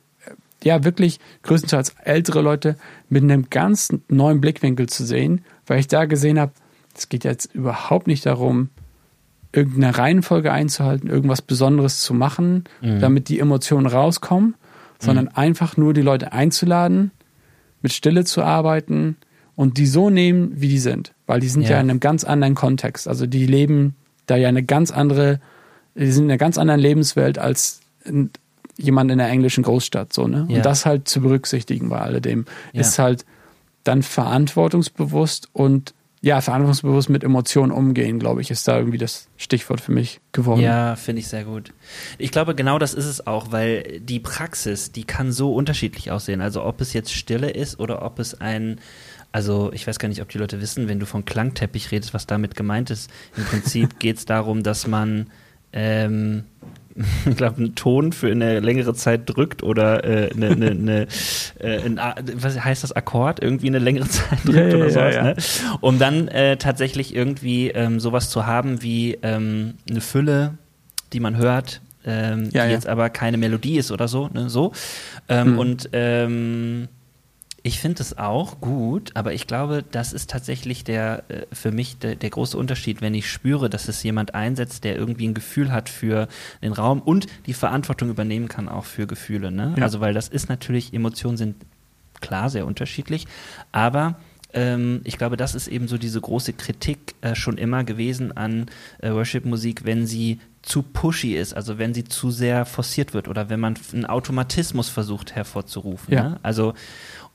ja wirklich größtenteils ältere Leute mit einem ganz neuen Blickwinkel zu sehen, weil ich da gesehen habe, es geht jetzt überhaupt nicht darum, irgendeine Reihenfolge einzuhalten, irgendwas Besonderes zu machen, mhm. damit die Emotionen rauskommen, sondern mhm. einfach nur die Leute einzuladen, mit Stille zu arbeiten und die so nehmen, wie die sind, weil die sind ja, ja in einem ganz anderen Kontext. Also die leben da ja eine ganz andere, die sind in einer ganz anderen Lebenswelt als jemand in der englischen Großstadt, so, ne? Ja. Und das halt zu berücksichtigen bei alledem ja. ist halt dann verantwortungsbewusst und ja, verantwortungsbewusst mit Emotionen umgehen, glaube ich, ist da irgendwie das Stichwort für mich geworden. Ja, finde ich sehr gut. Ich glaube, genau das ist es auch, weil die Praxis, die kann so unterschiedlich aussehen. Also ob es jetzt Stille ist oder ob es ein, also ich weiß gar nicht, ob die Leute wissen, wenn du von Klangteppich redest, was damit gemeint ist. Im Prinzip geht es darum, dass man ähm, ich glaube, einen Ton für eine längere Zeit drückt oder äh, eine, eine, eine äh, ein, was heißt das Akkord irgendwie eine längere Zeit drückt ja, oder ja, sowas, ja, ne? um dann äh, tatsächlich irgendwie ähm, sowas zu haben wie ähm, eine Fülle, die man hört, ähm, die jetzt aber keine Melodie ist oder so, ne? so mhm. und ähm, ich finde es auch gut, aber ich glaube, das ist tatsächlich der äh, für mich der, der, große Unterschied, wenn ich spüre, dass es jemand einsetzt, der irgendwie ein Gefühl hat für den Raum und die Verantwortung übernehmen kann auch für Gefühle. Ne? Ja. Also weil das ist natürlich, Emotionen sind klar sehr unterschiedlich, aber ähm, ich glaube, das ist eben so diese große Kritik äh, schon immer gewesen an äh, Worship-Musik, wenn sie zu pushy ist, also wenn sie zu sehr forciert wird oder wenn man einen Automatismus versucht hervorzurufen. Ja. Ne? Also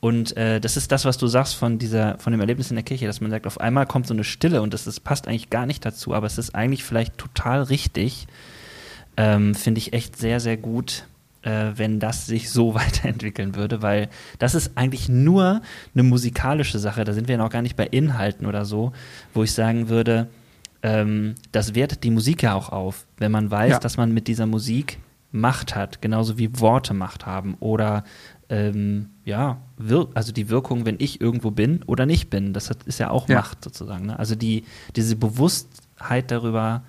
und äh, das ist das, was du sagst von dieser, von dem Erlebnis in der Kirche, dass man sagt, auf einmal kommt so eine Stille und das, das passt eigentlich gar nicht dazu, aber es ist eigentlich vielleicht total richtig. Ähm, Finde ich echt sehr, sehr gut, äh, wenn das sich so weiterentwickeln würde, weil das ist eigentlich nur eine musikalische Sache. Da sind wir noch gar nicht bei Inhalten oder so, wo ich sagen würde, ähm, das wertet die Musik ja auch auf, wenn man weiß, ja. dass man mit dieser Musik Macht hat, genauso wie Worte Macht haben oder ähm, ja, also die Wirkung, wenn ich irgendwo bin oder nicht bin, das hat, ist ja auch ja. Macht sozusagen. Ne? Also die, diese Bewusstheit darüber,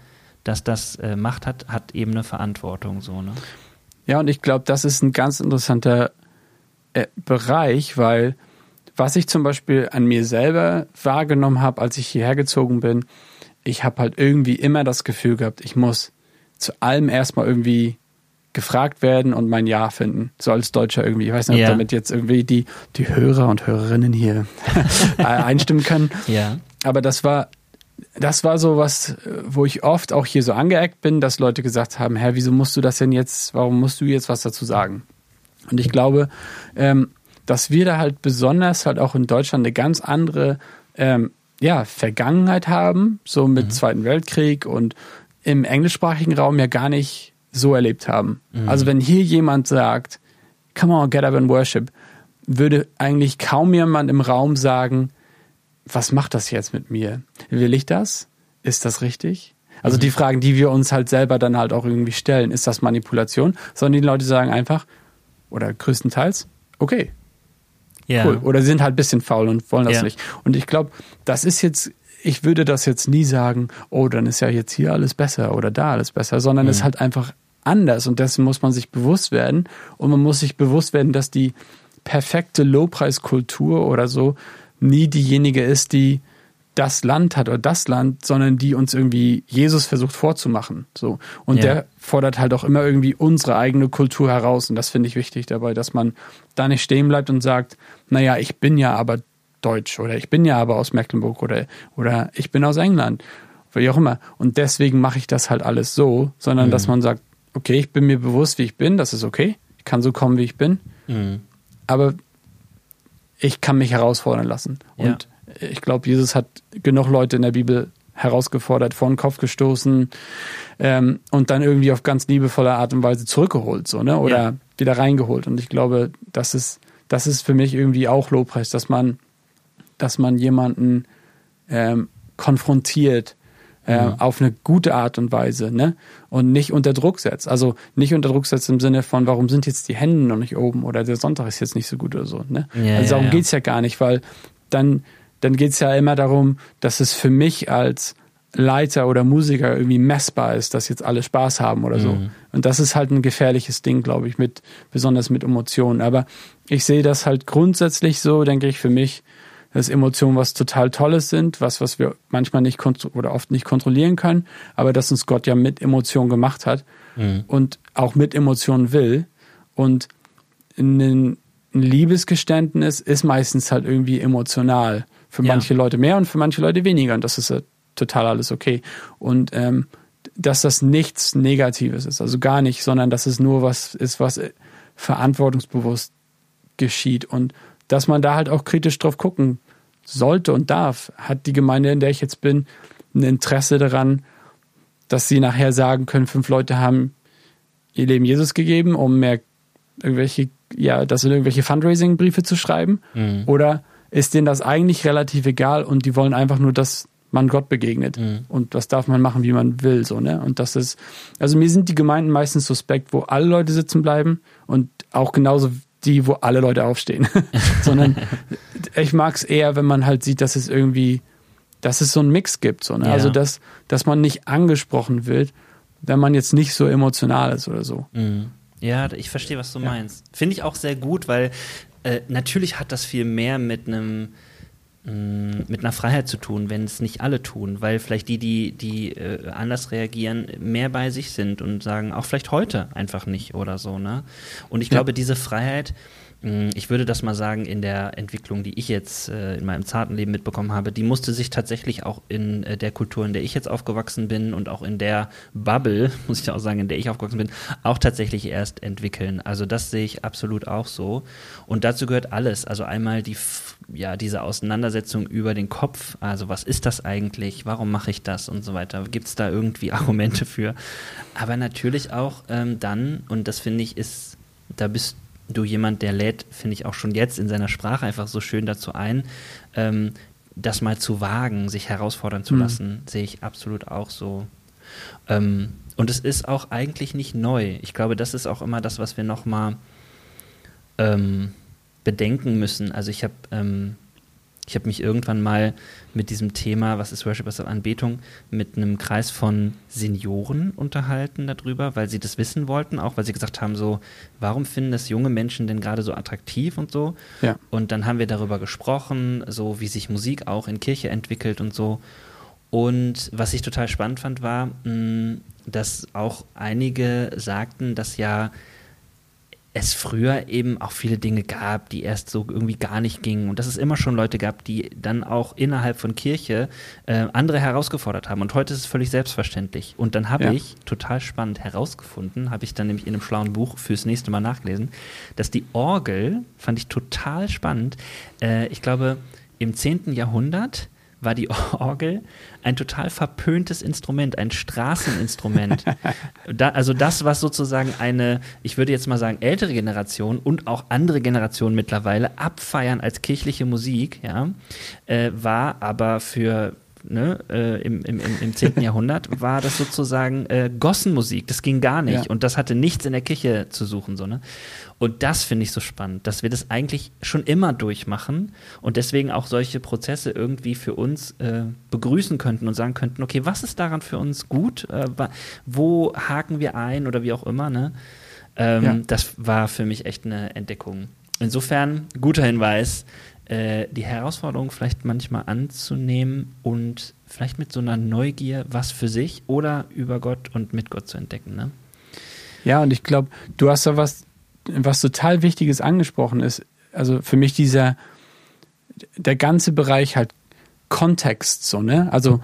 dass das äh, Macht hat, hat eben eine Verantwortung so. Ne? Ja, und ich glaube, das ist ein ganz interessanter äh, Bereich, weil was ich zum Beispiel an mir selber wahrgenommen habe, als ich hierher gezogen bin, ich habe halt irgendwie immer das Gefühl gehabt, ich muss zu allem erstmal irgendwie gefragt werden und mein Ja finden. So als Deutscher irgendwie. Ich weiß nicht, ob ja. damit jetzt irgendwie die, die Hörer und Hörerinnen hier einstimmen können. Ja. Aber das war, das war so was, wo ich oft auch hier so angeeckt bin, dass Leute gesagt haben, Herr, wieso musst du das denn jetzt, warum musst du jetzt was dazu sagen? Und ich glaube, ähm, dass wir da halt besonders halt auch in Deutschland eine ganz andere ähm, ja, Vergangenheit haben, so mit mhm. Zweiten Weltkrieg und im englischsprachigen Raum ja gar nicht so erlebt haben. Mhm. Also wenn hier jemand sagt, come on, get up and worship, würde eigentlich kaum jemand im Raum sagen, was macht das jetzt mit mir? Will ich das? Ist das richtig? Also mhm. die Fragen, die wir uns halt selber dann halt auch irgendwie stellen, ist das Manipulation? Sondern die Leute sagen einfach, oder größtenteils, okay. Ja. Cool. Oder sie sind halt ein bisschen faul und wollen das ja. nicht. Und ich glaube, das ist jetzt ich würde das jetzt nie sagen, oh, dann ist ja jetzt hier alles besser oder da alles besser, sondern mhm. es ist halt einfach anders und dessen muss man sich bewusst werden und man muss sich bewusst werden, dass die perfekte Lowpreiskultur oder so nie diejenige ist, die das Land hat oder das Land, sondern die uns irgendwie Jesus versucht vorzumachen. So. Und ja. der fordert halt auch immer irgendwie unsere eigene Kultur heraus. Und das finde ich wichtig dabei, dass man da nicht stehen bleibt und sagt, naja, ich bin ja aber Deutsch oder ich bin ja aber aus Mecklenburg oder, oder ich bin aus England, wie auch immer. Und deswegen mache ich das halt alles so, sondern mhm. dass man sagt, okay, ich bin mir bewusst, wie ich bin, das ist okay, ich kann so kommen, wie ich bin, mhm. aber ich kann mich herausfordern lassen. Und ja. ich glaube, Jesus hat genug Leute in der Bibel herausgefordert, vor den Kopf gestoßen ähm, und dann irgendwie auf ganz liebevolle Art und Weise zurückgeholt, so, ne? Oder ja. wieder reingeholt. Und ich glaube, das ist, das ist für mich irgendwie auch Lobpreis, dass man, dass man jemanden ähm, konfrontiert äh, mhm. auf eine gute Art und Weise, ne? Und nicht unter Druck setzt. Also nicht unter Druck setzt im Sinne von, warum sind jetzt die Hände noch nicht oben oder der Sonntag ist jetzt nicht so gut oder so, ne? Ja, also darum ja, ja. geht's ja gar nicht, weil dann, dann geht's ja immer darum, dass es für mich als Leiter oder Musiker irgendwie messbar ist, dass jetzt alle Spaß haben oder so. Mhm. Und das ist halt ein gefährliches Ding, glaube ich, mit, besonders mit Emotionen. Aber ich sehe das halt grundsätzlich so, denke ich, für mich, dass Emotionen was total Tolles sind, was, was wir manchmal nicht oder oft nicht kontrollieren können, aber dass uns Gott ja mit Emotionen gemacht hat mhm. und auch mit Emotionen will. Und ein, ein Liebesgeständnis ist meistens halt irgendwie emotional. Für ja. manche Leute mehr und für manche Leute weniger. Und das ist ja total alles okay. Und ähm, dass das nichts Negatives ist, also gar nicht, sondern dass es nur was ist, was verantwortungsbewusst geschieht und dass man da halt auch kritisch drauf gucken sollte und darf. Hat die Gemeinde, in der ich jetzt bin, ein Interesse daran, dass sie nachher sagen können, fünf Leute haben ihr Leben Jesus gegeben, um mehr irgendwelche, ja, das sind irgendwelche Fundraising-Briefe zu schreiben? Mhm. Oder ist denen das eigentlich relativ egal und die wollen einfach nur, dass man Gott begegnet. Mhm. Und das darf man machen, wie man will, so, ne? Und das ist, also mir sind die Gemeinden meistens suspekt, wo alle Leute sitzen bleiben und auch genauso die, wo alle Leute aufstehen, sondern ich mag es eher, wenn man halt sieht, dass es irgendwie, dass es so einen Mix gibt, so, ne? Ja. Also, dass, dass man nicht angesprochen wird, wenn man jetzt nicht so emotional ist oder so. Mhm. Ja, ich verstehe, was du ja. meinst. Finde ich auch sehr gut, weil äh, natürlich hat das viel mehr mit einem mit einer Freiheit zu tun, wenn es nicht alle tun, weil vielleicht die, die, die äh, anders reagieren, mehr bei sich sind und sagen, auch vielleicht heute einfach nicht oder so, ne? Und ich ja. glaube, diese Freiheit, Mm, ich würde das mal sagen, in der Entwicklung, die ich jetzt äh, in meinem zarten Leben mitbekommen habe, die musste sich tatsächlich auch in äh, der Kultur, in der ich jetzt aufgewachsen bin und auch in der Bubble, muss ich auch sagen, in der ich aufgewachsen bin, auch tatsächlich erst entwickeln. Also das sehe ich absolut auch so. Und dazu gehört alles. Also einmal die, ja, diese Auseinandersetzung über den Kopf. Also was ist das eigentlich? Warum mache ich das und so weiter? Gibt es da irgendwie Argumente für? Aber natürlich auch ähm, dann, und das finde ich ist, da bist du du jemand, der lädt, finde ich auch schon jetzt in seiner Sprache einfach so schön dazu ein, ähm, das mal zu wagen, sich herausfordern zu mhm. lassen, sehe ich absolut auch so. Ähm, und es ist auch eigentlich nicht neu. Ich glaube, das ist auch immer das, was wir nochmal ähm, bedenken müssen. Also ich habe ähm, ich habe mich irgendwann mal mit diesem Thema, was ist Worship, was ist Anbetung, mit einem Kreis von Senioren unterhalten darüber, weil sie das wissen wollten, auch weil sie gesagt haben, so, warum finden das junge Menschen denn gerade so attraktiv und so? Ja. Und dann haben wir darüber gesprochen, so wie sich Musik auch in Kirche entwickelt und so. Und was ich total spannend fand, war, mm, dass auch einige sagten, dass ja es früher eben auch viele Dinge gab, die erst so irgendwie gar nicht gingen und dass es immer schon Leute gab, die dann auch innerhalb von Kirche äh, andere herausgefordert haben und heute ist es völlig selbstverständlich und dann habe ja. ich total spannend herausgefunden, habe ich dann nämlich in einem schlauen Buch fürs nächste Mal nachgelesen, dass die Orgel, fand ich total spannend, äh, ich glaube im 10. Jahrhundert war die Orgel ein total verpöntes Instrument, ein Straßeninstrument. da, also das, was sozusagen eine, ich würde jetzt mal sagen, ältere Generation und auch andere Generationen mittlerweile abfeiern als kirchliche Musik, ja, äh, war aber für ne, äh, im, im, im 10. Jahrhundert war das sozusagen äh, Gossenmusik. Das ging gar nicht. Ja. Und das hatte nichts in der Kirche zu suchen. So, ne? Und das finde ich so spannend, dass wir das eigentlich schon immer durchmachen und deswegen auch solche Prozesse irgendwie für uns äh, begrüßen könnten und sagen könnten, okay, was ist daran für uns gut? Äh, wo haken wir ein oder wie auch immer, ne? Ähm, ja. Das war für mich echt eine Entdeckung. Insofern, guter Hinweis, äh, die Herausforderung vielleicht manchmal anzunehmen und vielleicht mit so einer Neugier was für sich oder über Gott und mit Gott zu entdecken. Ne? Ja, und ich glaube, du hast da was, was total Wichtiges angesprochen ist. Also für mich dieser, der ganze Bereich halt Kontext, so, ne? Also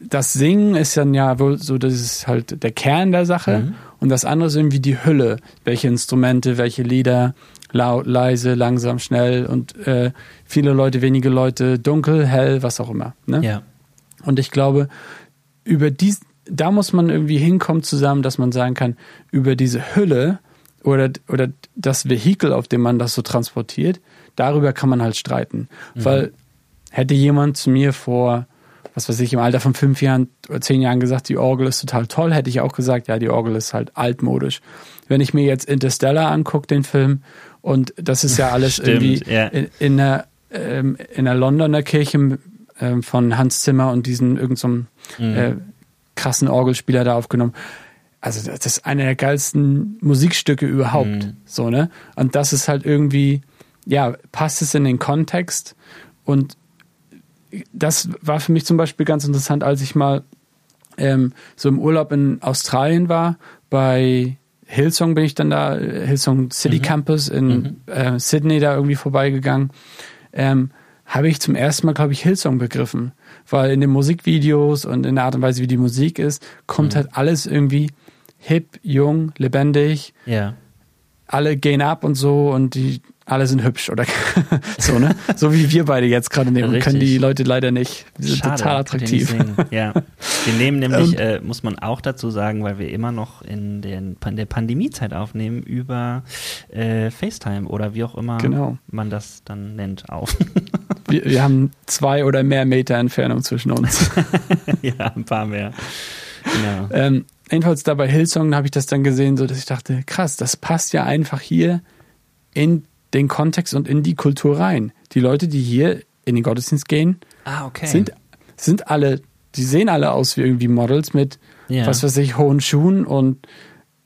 das Singen ist dann ja wohl so, das ist halt der Kern der Sache. Mhm. Und das andere ist irgendwie die Hülle. Welche Instrumente, welche Lieder, laut, leise, langsam, schnell und äh, viele Leute, wenige Leute, dunkel, hell, was auch immer. Ne? Ja. Und ich glaube, über dies, da muss man irgendwie hinkommen zusammen, dass man sagen kann, über diese Hülle oder, oder das Vehikel, auf dem man das so transportiert, darüber kann man halt streiten. Mhm. Weil hätte jemand zu mir vor, was weiß ich, im Alter von fünf Jahren oder zehn Jahren gesagt, die Orgel ist total toll, hätte ich auch gesagt, ja, die Orgel ist halt altmodisch. Wenn ich mir jetzt Interstellar angucke, den Film, und das ist ja alles Stimmt, irgendwie ja. In, in, einer, ähm, in einer Londoner Kirche ähm, von Hans Zimmer und diesen irgendeinem so mhm. äh, krassen Orgelspieler da aufgenommen. Also das ist einer der geilsten Musikstücke überhaupt. Mhm. So, ne? Und das ist halt irgendwie, ja, passt es in den Kontext. Und das war für mich zum Beispiel ganz interessant, als ich mal ähm, so im Urlaub in Australien war. Bei Hillsong bin ich dann da, Hillsong City mhm. Campus in mhm. äh, Sydney da irgendwie vorbeigegangen. Ähm, habe ich zum ersten Mal, glaube ich, Hillsong begriffen. Weil in den Musikvideos und in der Art und Weise, wie die Musik ist, kommt mhm. halt alles irgendwie hip, jung, lebendig. Ja. Alle gehen ab und so und die alle sind hübsch oder so, ne? So wie wir beide jetzt gerade nehmen, Richtig. können die Leute leider nicht. Die sind Schade, total attraktiv. Ja. Wir nehmen nämlich, ähm, äh, muss man auch dazu sagen, weil wir immer noch in, den, in der Pandemiezeit aufnehmen, über äh, FaceTime oder wie auch immer genau. man das dann nennt, auf. wir, wir haben zwei oder mehr Meter Entfernung zwischen uns. ja, ein paar mehr. Genau. Ähm, jedenfalls da bei Hillsong habe ich das dann gesehen, so dass ich dachte, krass, das passt ja einfach hier in den Kontext und in die Kultur rein. Die Leute, die hier in den Gottesdienst gehen, ah, okay. sind, sind alle, die sehen alle aus wie irgendwie Models mit, ja. was weiß ich, hohen Schuhen und,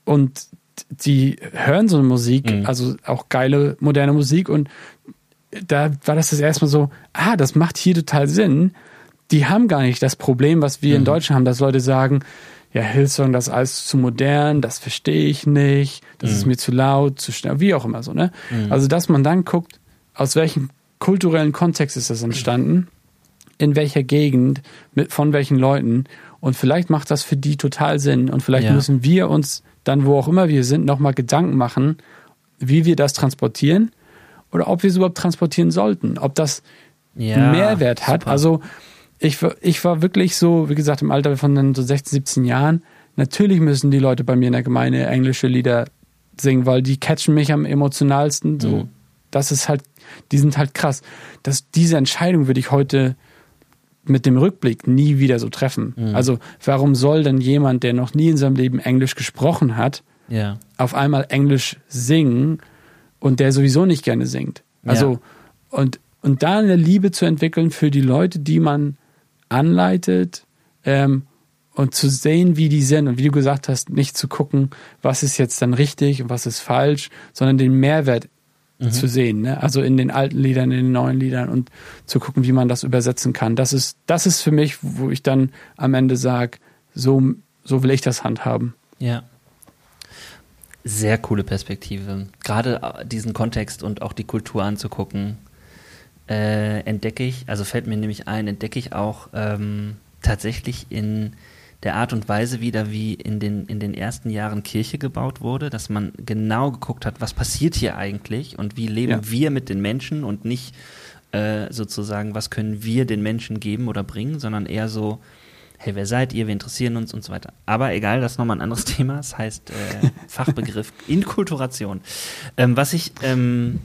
und die hören so eine Musik, mhm. also auch geile moderne Musik und da war das das erste Mal so, ah, das macht hier total Sinn. Die haben gar nicht das Problem, was wir mhm. in Deutschland haben, dass Leute sagen, ja, Hillsong, das ist alles zu modern, das verstehe ich nicht, das mhm. ist mir zu laut, zu schnell, wie auch immer so, ne? Mhm. Also, dass man dann guckt, aus welchem kulturellen Kontext ist das entstanden, in welcher Gegend, mit, von welchen Leuten und vielleicht macht das für die total Sinn und vielleicht ja. müssen wir uns dann, wo auch immer wir sind, nochmal Gedanken machen, wie wir das transportieren oder ob wir es überhaupt transportieren sollten, ob das ja, Mehrwert hat. Super. Also ich, ich war wirklich so, wie gesagt, im Alter von so 16, 17 Jahren. Natürlich müssen die Leute bei mir in der Gemeinde englische Lieder singen, weil die catchen mich am emotionalsten. So, mhm. das ist halt, die sind halt krass. Das, diese Entscheidung würde ich heute mit dem Rückblick nie wieder so treffen. Mhm. Also, warum soll denn jemand, der noch nie in seinem Leben Englisch gesprochen hat, ja. auf einmal Englisch singen und der sowieso nicht gerne singt? Also, ja. und, und da eine Liebe zu entwickeln für die Leute, die man anleitet ähm, und zu sehen, wie die sind und wie du gesagt hast, nicht zu gucken, was ist jetzt dann richtig und was ist falsch, sondern den Mehrwert mhm. zu sehen. Ne? Also in den alten Liedern, in den neuen Liedern und zu gucken, wie man das übersetzen kann. Das ist, das ist für mich, wo ich dann am Ende sage, so, so will ich das handhaben. Ja. Sehr coole Perspektive. Gerade äh, diesen Kontext und auch die Kultur anzugucken, äh, entdecke ich, also fällt mir nämlich ein, entdecke ich auch ähm, tatsächlich in der Art und Weise wieder, wie in den, in den ersten Jahren Kirche gebaut wurde, dass man genau geguckt hat, was passiert hier eigentlich und wie leben ja. wir mit den Menschen und nicht äh, sozusagen, was können wir den Menschen geben oder bringen, sondern eher so, hey, wer seid ihr, wir interessieren uns und so weiter. Aber egal, das ist nochmal ein anderes Thema, das heißt äh, Fachbegriff Inkulturation. Ähm, was ich ähm,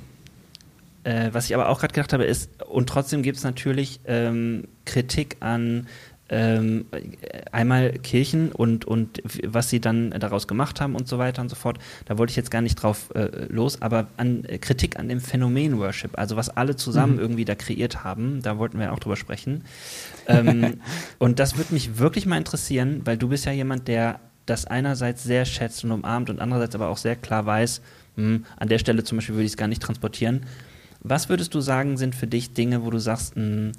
äh, was ich aber auch gerade gedacht habe, ist, und trotzdem gibt es natürlich ähm, Kritik an ähm, einmal Kirchen und, und was sie dann daraus gemacht haben und so weiter und so fort. Da wollte ich jetzt gar nicht drauf äh, los, aber an äh, Kritik an dem Phänomen Worship, also was alle zusammen mhm. irgendwie da kreiert haben, da wollten wir auch drüber sprechen. Ähm, und das würde mich wirklich mal interessieren, weil du bist ja jemand, der das einerseits sehr schätzt und umarmt und andererseits aber auch sehr klar weiß, mh, hm, an der Stelle zum Beispiel würde ich es gar nicht transportieren. Was würdest du sagen, sind für dich Dinge, wo du sagst, mh, hm,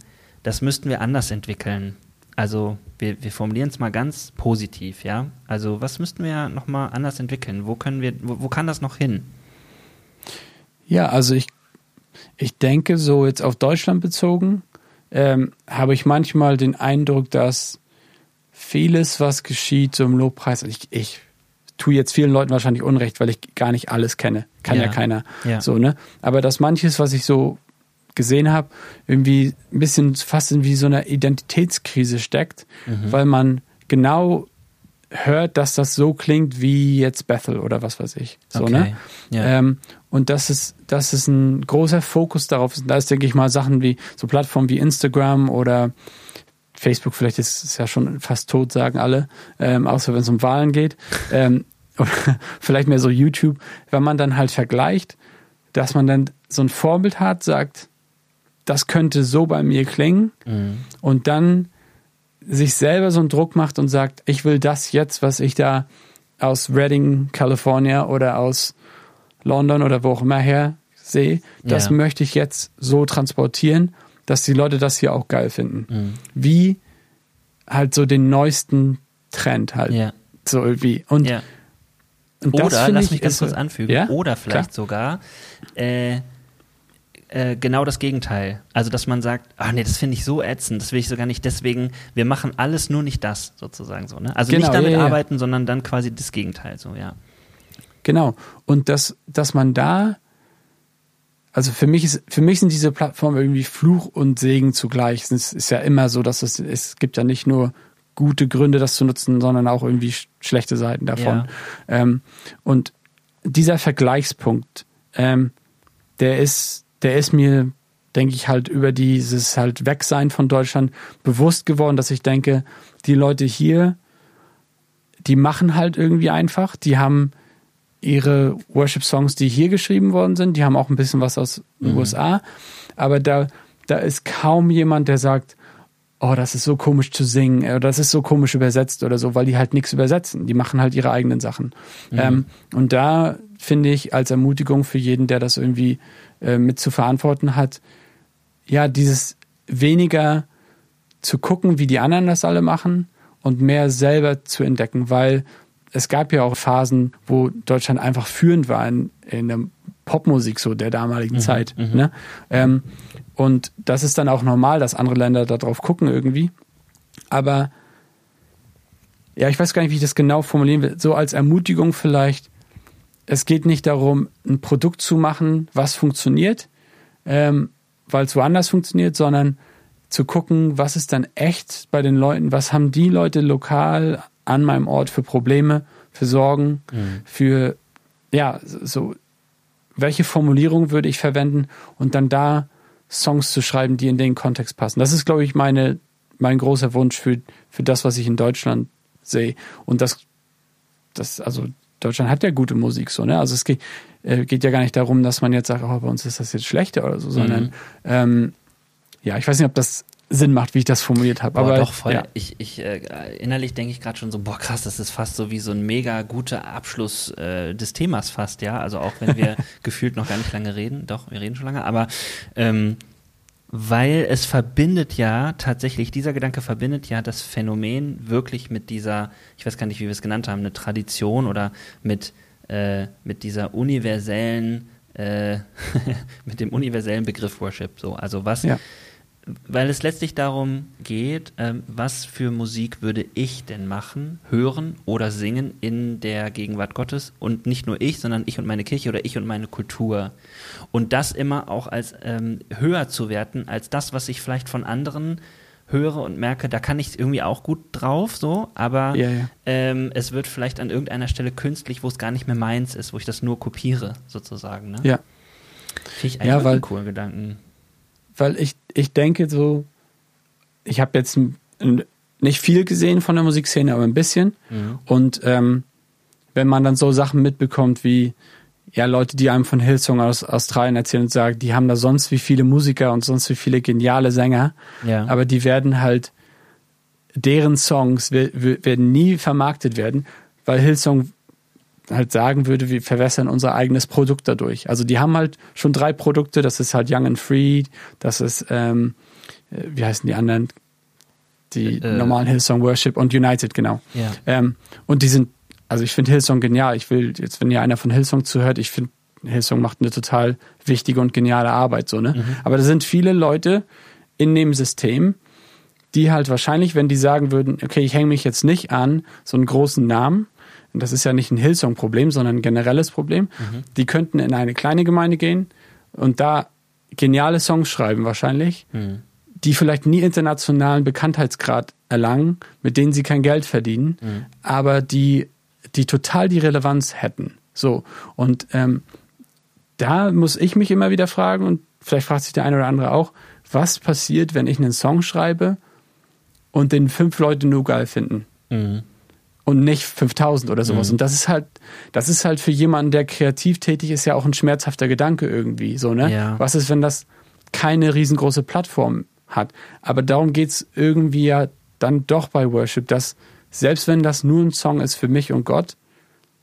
das müssten wir anders entwickeln? Also wir, wir formulieren es mal ganz positiv, ja. Also was müssten wir nochmal anders entwickeln? Wo können wir, wo, wo, kann das noch hin? Ja, also ich, ich denke, so jetzt auf Deutschland bezogen, ähm, habe ich manchmal den Eindruck, dass vieles, was geschieht, so im Lobpreis, ich, ich tue jetzt vielen Leuten wahrscheinlich Unrecht, weil ich gar nicht alles kenne. Kann ja, ja keiner. Ja. So, ne? Aber dass manches, was ich so gesehen habe, irgendwie ein bisschen fast in wie so einer Identitätskrise steckt, Mhm. weil man genau hört, dass das so klingt wie jetzt Bethel oder was weiß ich. So, Okay, ne? ja. Ähm, und das ist, das ist ein großer Fokus darauf. Da ist, denke ich mal, Sachen wie so Plattformen wie Instagram oder Facebook, vielleicht ist es ja schon fast tot, sagen alle, ähm, außer wenn es um Wahlen geht. Ähm, oder vielleicht mehr so YouTube, wenn man dann halt vergleicht, dass man dann so ein Vorbild hat, sagt, das könnte so bei mir klingen Mhm. und dann sich selber so einen Druck macht und sagt, ich will das jetzt, was ich da aus Reading, California oder aus London oder wo auch immer her sehe, das Ja. möchte ich jetzt so transportieren, dass die Leute das hier auch geil finden. Mhm. Wie halt so den neuesten Trend halt. Ja. So irgendwie. Und, ja. und das Oder, lass ich mich ganz kurz anfügen, Ja? oder vielleicht sogar äh, äh, genau das Gegenteil. Also, dass man sagt, ach nee, das finde ich so ätzend, das will ich sogar nicht, deswegen, wir machen alles nur nicht das, sozusagen so. Ne? Also Genau, nicht damit ja. arbeiten, sondern dann quasi das Gegenteil, so, ja. Genau. Und dass, dass man da, also für mich ist, für mich sind diese Plattformen irgendwie Fluch und Segen zugleich. Es ist ja immer so, dass es, es gibt ja nicht nur gute Gründe, das zu nutzen, sondern auch irgendwie sch schlechte Seiten davon. Ja. Ähm, und dieser Vergleichspunkt, ähm, der ist, der ist mir, denke ich, halt über dieses halt Wegsein von Deutschland bewusst geworden, dass ich denke, die Leute hier, die machen halt irgendwie einfach, die haben ihre Worship-Songs, die hier geschrieben worden sind, die haben auch ein bisschen was aus den USA, aber da, da ist kaum jemand, der sagt, oh, das ist so komisch zu singen, oder das ist so komisch übersetzt oder so, weil die halt nichts übersetzen. Die machen halt ihre eigenen Sachen. Ähm, und da finde ich als Ermutigung für jeden, der das irgendwie äh, mit zu verantworten hat, ja, dieses weniger zu gucken, wie die anderen das alle machen und mehr selber zu entdecken, weil es gab ja auch Phasen, wo Deutschland einfach führend war in, in der Popmusik so der damaligen Zeit. Ne? Ähm, und das ist dann auch normal, dass andere Länder darauf gucken irgendwie. Aber ja, ich weiß gar nicht, wie ich das genau formulieren will. So als Ermutigung vielleicht, es geht nicht darum, ein Produkt zu machen, was funktioniert, ähm, weil es woanders funktioniert, sondern zu gucken, was ist dann echt bei den Leuten, was haben die Leute lokal an meinem Ort für Probleme, für Sorgen, für, ja, so, welche Formulierung würde ich verwenden und dann da Songs zu schreiben, die in den Kontext passen. Das ist, glaube ich, meine, mein großer Wunsch für, für das, was ich in Deutschland sehe. Und das, das, also Deutschland hat ja gute Musik so, ne? Also es geht, äh, geht ja gar nicht darum, dass man jetzt sagt, oh, bei uns ist das jetzt schlechter oder so, sondern ähm, ja, ich weiß nicht, ob das Sinn macht, wie ich das formuliert habe. Aber doch voll. Ja, Ich, ich äh, innerlich denke ich gerade schon so, boah, krass, das ist fast so wie so ein mega guter Abschluss äh, des Themas fast, ja. Also auch wenn wir gefühlt noch gar nicht lange reden, doch, wir reden schon lange, aber ähm, weil es verbindet ja tatsächlich, dieser Gedanke verbindet ja das Phänomen wirklich mit dieser, ich weiß gar nicht, wie wir es genannt haben, eine Tradition oder mit, äh, mit dieser universellen, äh, mit dem universellen Begriff Worship. So, also was, Ja. Weil es letztlich darum geht, ähm, was für Musik würde ich denn machen, hören oder singen in der Gegenwart Gottes und nicht nur ich, sondern ich und meine Kirche oder ich und meine Kultur. Und das immer auch als ähm, höher zu werten als das, was ich vielleicht von anderen höre und merke, da kann ich irgendwie auch gut drauf, so, aber Ja, ja. Ähm, es wird vielleicht an irgendeiner Stelle künstlich, wo es gar nicht mehr meins ist, wo ich das nur kopiere, sozusagen. Ne? ja. Finde ich eigentlich Ja, weil- einen coolen Gedanken. Weil ich, ich denke so, ich habe jetzt nicht viel gesehen von der Musikszene, aber ein bisschen. Mhm. Und ähm, wenn man dann so Sachen mitbekommt wie ja Leute, die einem von Hillsong aus Australien erzählen und sagen, die haben da sonst wie viele Musiker und sonst wie viele geniale Sänger, Ja. aber die werden halt deren Songs we- we- werden nie vermarktet werden, weil Hillsong halt sagen würde, wir verwässern unser eigenes Produkt dadurch. Also die haben halt schon drei Produkte, das ist halt Young and Free, das ist, ähm, äh, wie heißen die anderen? Die Äh, normalen Hillsong Worship und United, genau. Ja. Ähm, und die sind, also ich finde Hillsong genial. Ich will, jetzt wenn hier einer von Hillsong zuhört, ich finde, Hillsong macht eine total wichtige und geniale Arbeit, so, ne? Mhm. Aber da sind viele Leute in dem System, die halt wahrscheinlich, wenn die sagen würden, okay, ich hänge mich jetzt nicht an so einen großen Namen, und das ist ja nicht ein Hillsong-Problem, sondern ein generelles Problem, die könnten in eine kleine Gemeinde gehen und da geniale Songs schreiben wahrscheinlich, hm. die vielleicht nie internationalen Bekanntheitsgrad erlangen, mit denen sie kein Geld verdienen, hm. aber die, die total die Relevanz hätten. So. Und ähm, da muss ich mich immer wieder fragen, und vielleicht fragt sich der eine oder andere auch, was passiert, wenn ich einen Song schreibe und den fünf Leute nur geil finden? Mhm. Und nicht 5000 oder sowas. Mhm. Und das ist halt, das ist halt für jemanden, der kreativ tätig ist, ja auch ein schmerzhafter Gedanke irgendwie. So, ne? Ja. Was ist, wenn das keine riesengroße Plattform hat? Aber darum geht es irgendwie ja dann doch bei Worship, dass selbst wenn das nur ein Song ist für mich und Gott,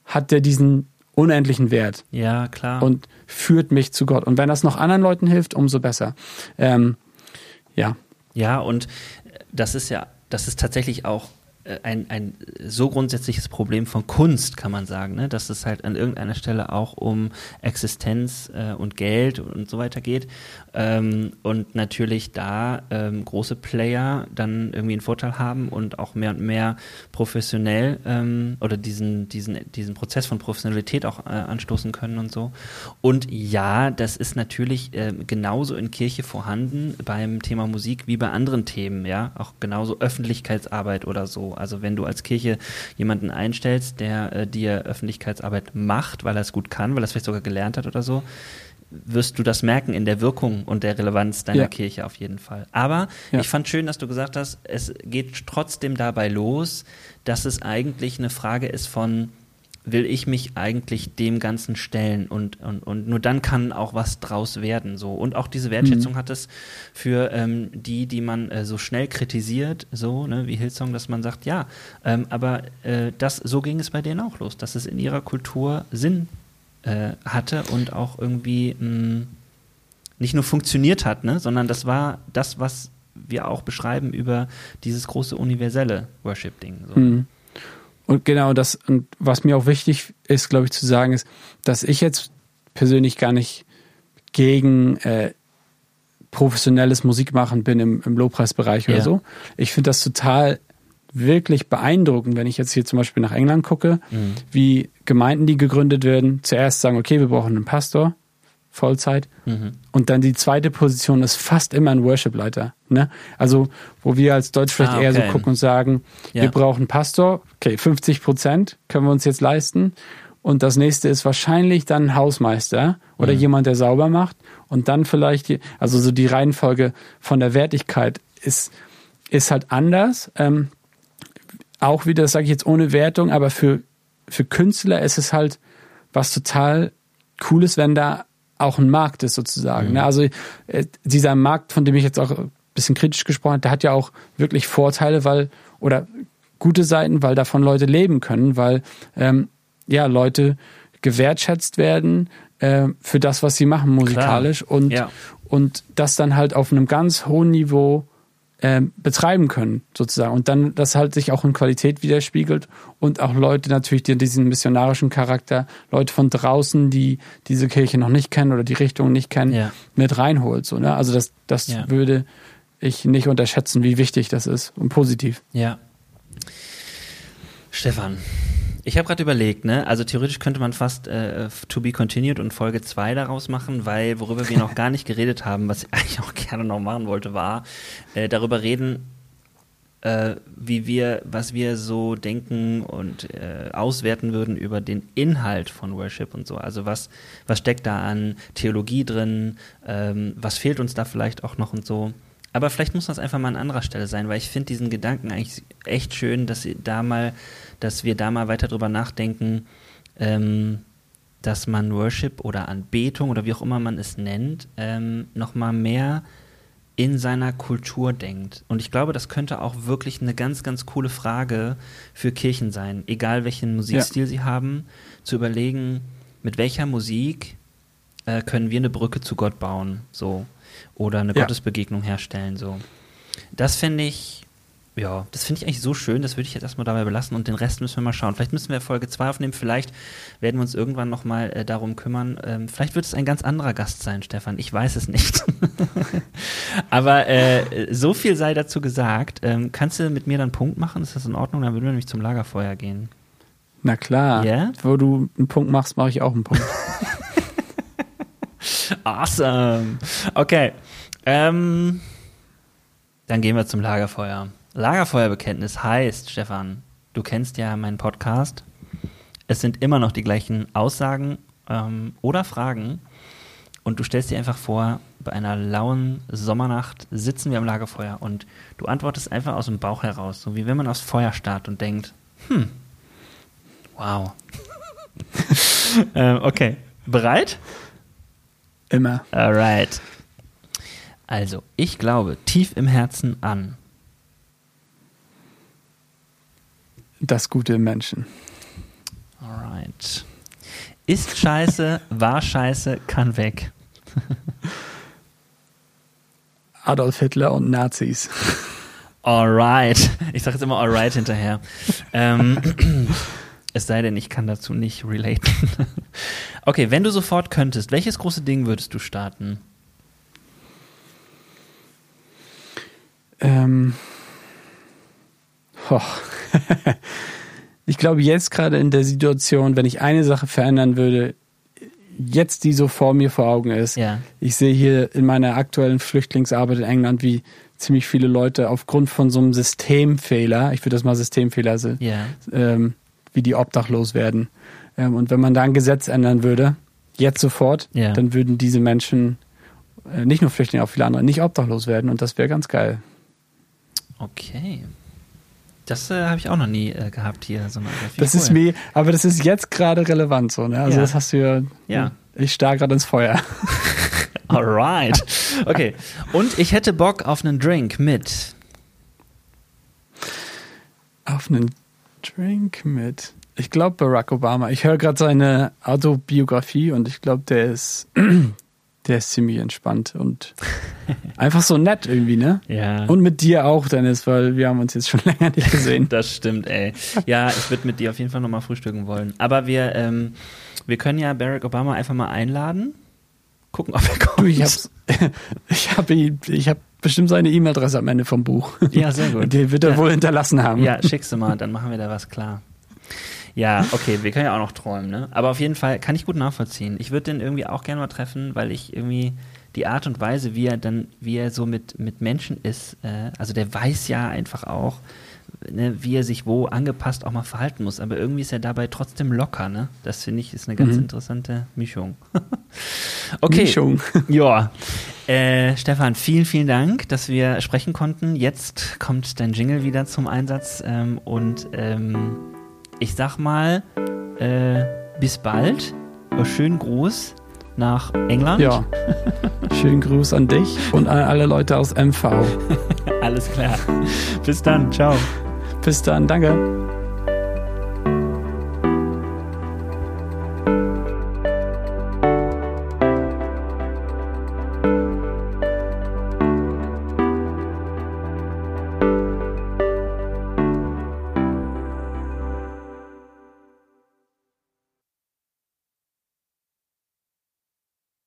hat der diesen unendlichen Wert. Ja, klar. Und führt mich zu Gott. Und wenn das noch anderen Leuten hilft, umso besser. Ähm, ja. Ja, und das ist ja, das ist tatsächlich auch ein, ein so grundsätzliches Problem von Kunst, kann man sagen, ne? dass es halt an irgendeiner Stelle auch um Existenz äh, und Geld und so weiter geht. Ähm, und natürlich da ähm, große Player dann irgendwie einen Vorteil haben und auch mehr und mehr professionell ähm, oder diesen, diesen, diesen Prozess von Professionalität auch äh, anstoßen können und so. Und ja, das ist natürlich äh, genauso in Kirche vorhanden beim Thema Musik wie bei anderen Themen, ja, auch genauso Öffentlichkeitsarbeit oder so also wenn du als Kirche jemanden einstellst, der äh, dir Öffentlichkeitsarbeit macht, weil er es gut kann, weil er es vielleicht sogar gelernt hat oder so, wirst du das merken in der Wirkung und der Relevanz deiner ja. Kirche auf jeden Fall. Aber ja. ich fand schön, dass du gesagt hast, es geht trotzdem dabei los, dass es eigentlich eine Frage ist von will ich mich eigentlich dem Ganzen stellen und, und, und nur dann kann auch was draus werden. So. Und auch diese Wertschätzung mhm. hat es für ähm, die, die man äh, so schnell kritisiert, so ne, wie Hillsong, dass man sagt, ja, ähm, aber äh, das, so ging es bei denen auch los, dass es in ihrer Kultur Sinn äh, hatte und auch irgendwie mh, mm, nicht nur funktioniert hat, ne, sondern das war das, was wir auch beschreiben über dieses große universelle Worship-Ding. So. Mhm. Und genau das, und was mir auch wichtig ist, glaube ich, zu sagen, ist, dass ich jetzt persönlich gar nicht gegen äh, professionelles Musikmachen bin im, im Lobpreisbereich oder ja. so. Ich finde das total wirklich beeindruckend, wenn ich jetzt hier zum Beispiel nach England gucke, mhm. wie Gemeinden, die gegründet werden, zuerst sagen, okay, wir brauchen einen Pastor, Vollzeit. Mhm. Und dann die zweite Position ist fast immer ein Worship-Leiter. Ne? Also, wo wir als Deutsch vielleicht ah, okay. eher so gucken und sagen, ja. wir brauchen Pastor, okay, 50 Prozent können wir uns jetzt leisten. Und das nächste ist wahrscheinlich dann ein Hausmeister oder mhm. jemand, der sauber macht. Und dann vielleicht, die, also so die Reihenfolge von der Wertigkeit ist, ist halt anders. Ähm, auch wieder, das sage ich jetzt ohne Wertung, aber für, für Künstler ist es halt was total Cooles, wenn da auch ein Markt ist sozusagen. Mhm. Ne? Also äh, dieser Markt, von dem ich jetzt auch ein bisschen kritisch gesprochen habe, der hat ja auch wirklich Vorteile, weil oder gute Seiten, weil davon Leute leben können, weil ähm, ja Leute gewertschätzt werden äh, für das, was sie machen musikalisch Klar. und ja. und das dann halt auf einem ganz hohen Niveau äh, betreiben können, sozusagen. Und dann das halt sich auch in Qualität widerspiegelt und auch Leute natürlich, die diesen missionarischen Charakter, Leute von draußen, die diese Kirche noch nicht kennen oder die Richtung nicht kennen, ja. mit reinholt. So, ne? Also das, das ja. würde ich nicht unterschätzen, wie wichtig das ist und positiv. Ja. Stefan, ich habe gerade überlegt, ne? Also theoretisch könnte man fast äh, To Be Continued und Folge 2 daraus machen, weil worüber wir noch gar nicht geredet haben, was ich eigentlich auch gerne noch machen wollte, war äh, darüber reden, äh, wie wir, was wir so denken und äh, auswerten würden über den Inhalt von Worship und so. Also was, was steckt da an Theologie drin, ähm, was fehlt uns da vielleicht auch noch und so. Aber vielleicht muss das einfach mal an anderer Stelle sein, weil ich finde diesen Gedanken eigentlich echt schön, dass sie da mal dass wir da mal weiter drüber nachdenken, ähm, dass man Worship oder Anbetung oder wie auch immer man es nennt, ähm, nochmal mehr in seiner Kultur denkt. Und ich glaube, das könnte auch wirklich eine ganz, ganz coole Frage für Kirchen sein, egal welchen Musikstil ja. sie haben, zu überlegen, mit welcher Musik äh, können wir eine Brücke zu Gott bauen, so oder eine ja. Gottesbegegnung herstellen, so. Das finde ich ja, das finde ich eigentlich so schön, das würde ich jetzt erstmal dabei belassen und den Rest müssen wir mal schauen. Vielleicht müssen wir Folge 2 aufnehmen, vielleicht werden wir uns irgendwann nochmal äh, darum kümmern. Ähm, vielleicht wird es ein ganz anderer Gast sein, Stefan, ich weiß es nicht. Aber äh, so viel sei dazu gesagt. Ähm, kannst du mit mir dann einen Punkt machen? Ist das in Ordnung? Dann würden wir nämlich zum Lagerfeuer gehen. Na klar. Yeah? Wo du einen Punkt machst, mache ich auch einen Punkt. awesome. Okay. Ähm, dann gehen wir zum Lagerfeuer. Lagerfeuerbekenntnis heißt, Stefan, du kennst ja meinen Podcast. Es sind immer noch die gleichen Aussagen ähm, oder Fragen. Und du stellst dir einfach vor, bei einer lauen Sommernacht sitzen wir am Lagerfeuer und du antwortest einfach aus dem Bauch heraus, so wie wenn man aufs Feuer starrt und denkt, hm, wow. ähm, okay, bereit? Immer. Alright. Also, ich glaube tief im Herzen an. Das Gute Menschen. Alright. Ist scheiße, war scheiße, kann weg. Adolf Hitler und Nazis. Alright. Ich sage jetzt immer alright hinterher. Ähm, es sei denn, ich kann dazu nicht relaten. okay, wenn du sofort könntest, welches große Ding würdest du starten? Ähm. Ich glaube, jetzt gerade in der Situation, wenn ich eine Sache verändern würde, jetzt die so vor mir vor Augen ist. Ja. Ich sehe hier in meiner aktuellen Flüchtlingsarbeit in England, wie ziemlich viele Leute aufgrund von so einem Systemfehler, ich würde das mal Systemfehler, also, Ja. ähm, wie die obdachlos werden. Ähm, und wenn man da ein Gesetz ändern würde, jetzt sofort, Ja. dann würden diese Menschen, äh, nicht nur Flüchtlinge, auch viele andere, nicht obdachlos werden und das wäre ganz geil. Okay. Das äh, habe ich auch noch nie äh, gehabt hier. So Das ist mir, aber das ist jetzt gerade relevant so, ne? Also Ja. das hast du ja. Ja. Ich starr gerade ins Feuer. Alright. Okay. Und ich hätte Bock auf einen Drink mit. Auf einen Drink mit. Ich glaube Barack Obama. Ich höre gerade seine Autobiografie und ich glaube, der ist, der ist ziemlich entspannt und einfach so nett irgendwie, ne? Ja. Und mit dir auch, Dennis, weil wir haben uns jetzt schon länger nicht gesehen. Das stimmt, ey. Ja, ich würde mit dir auf jeden Fall nochmal frühstücken wollen. Aber wir, ähm, wir können ja Barack Obama einfach mal einladen. Gucken, ob er kommt. Ich hab's, ich habe ich hab bestimmt seine E-Mail-Adresse am Ende vom Buch. Ja, sehr gut. Die wird er Ja. wohl hinterlassen haben. Ja, schickst du mal, dann machen wir da was klar. Ja, okay, wir können ja auch noch träumen, ne? Aber auf jeden Fall kann ich gut nachvollziehen. Ich würde den irgendwie auch gerne mal treffen, weil ich irgendwie die Art und Weise, wie er dann, wie er so mit, mit Menschen ist, äh, also der weiß ja einfach auch, ne, wie er sich wo angepasst auch mal verhalten muss. Aber irgendwie ist er dabei trotzdem locker, ne? Das finde ich ist eine ganz Mhm. interessante Mischung. okay. Mischung. Ja. Äh, Stefan, vielen, vielen Dank, dass wir sprechen konnten. Jetzt kommt dein Jingle wieder zum Einsatz. Ähm, und ähm, ich sag mal, äh, bis bald. Äh, Schönen Gruß nach England. Ja. Schönen Gruß an dich und an alle Leute aus MV. Alles klar. Bis dann. Ciao. Bis dann, danke.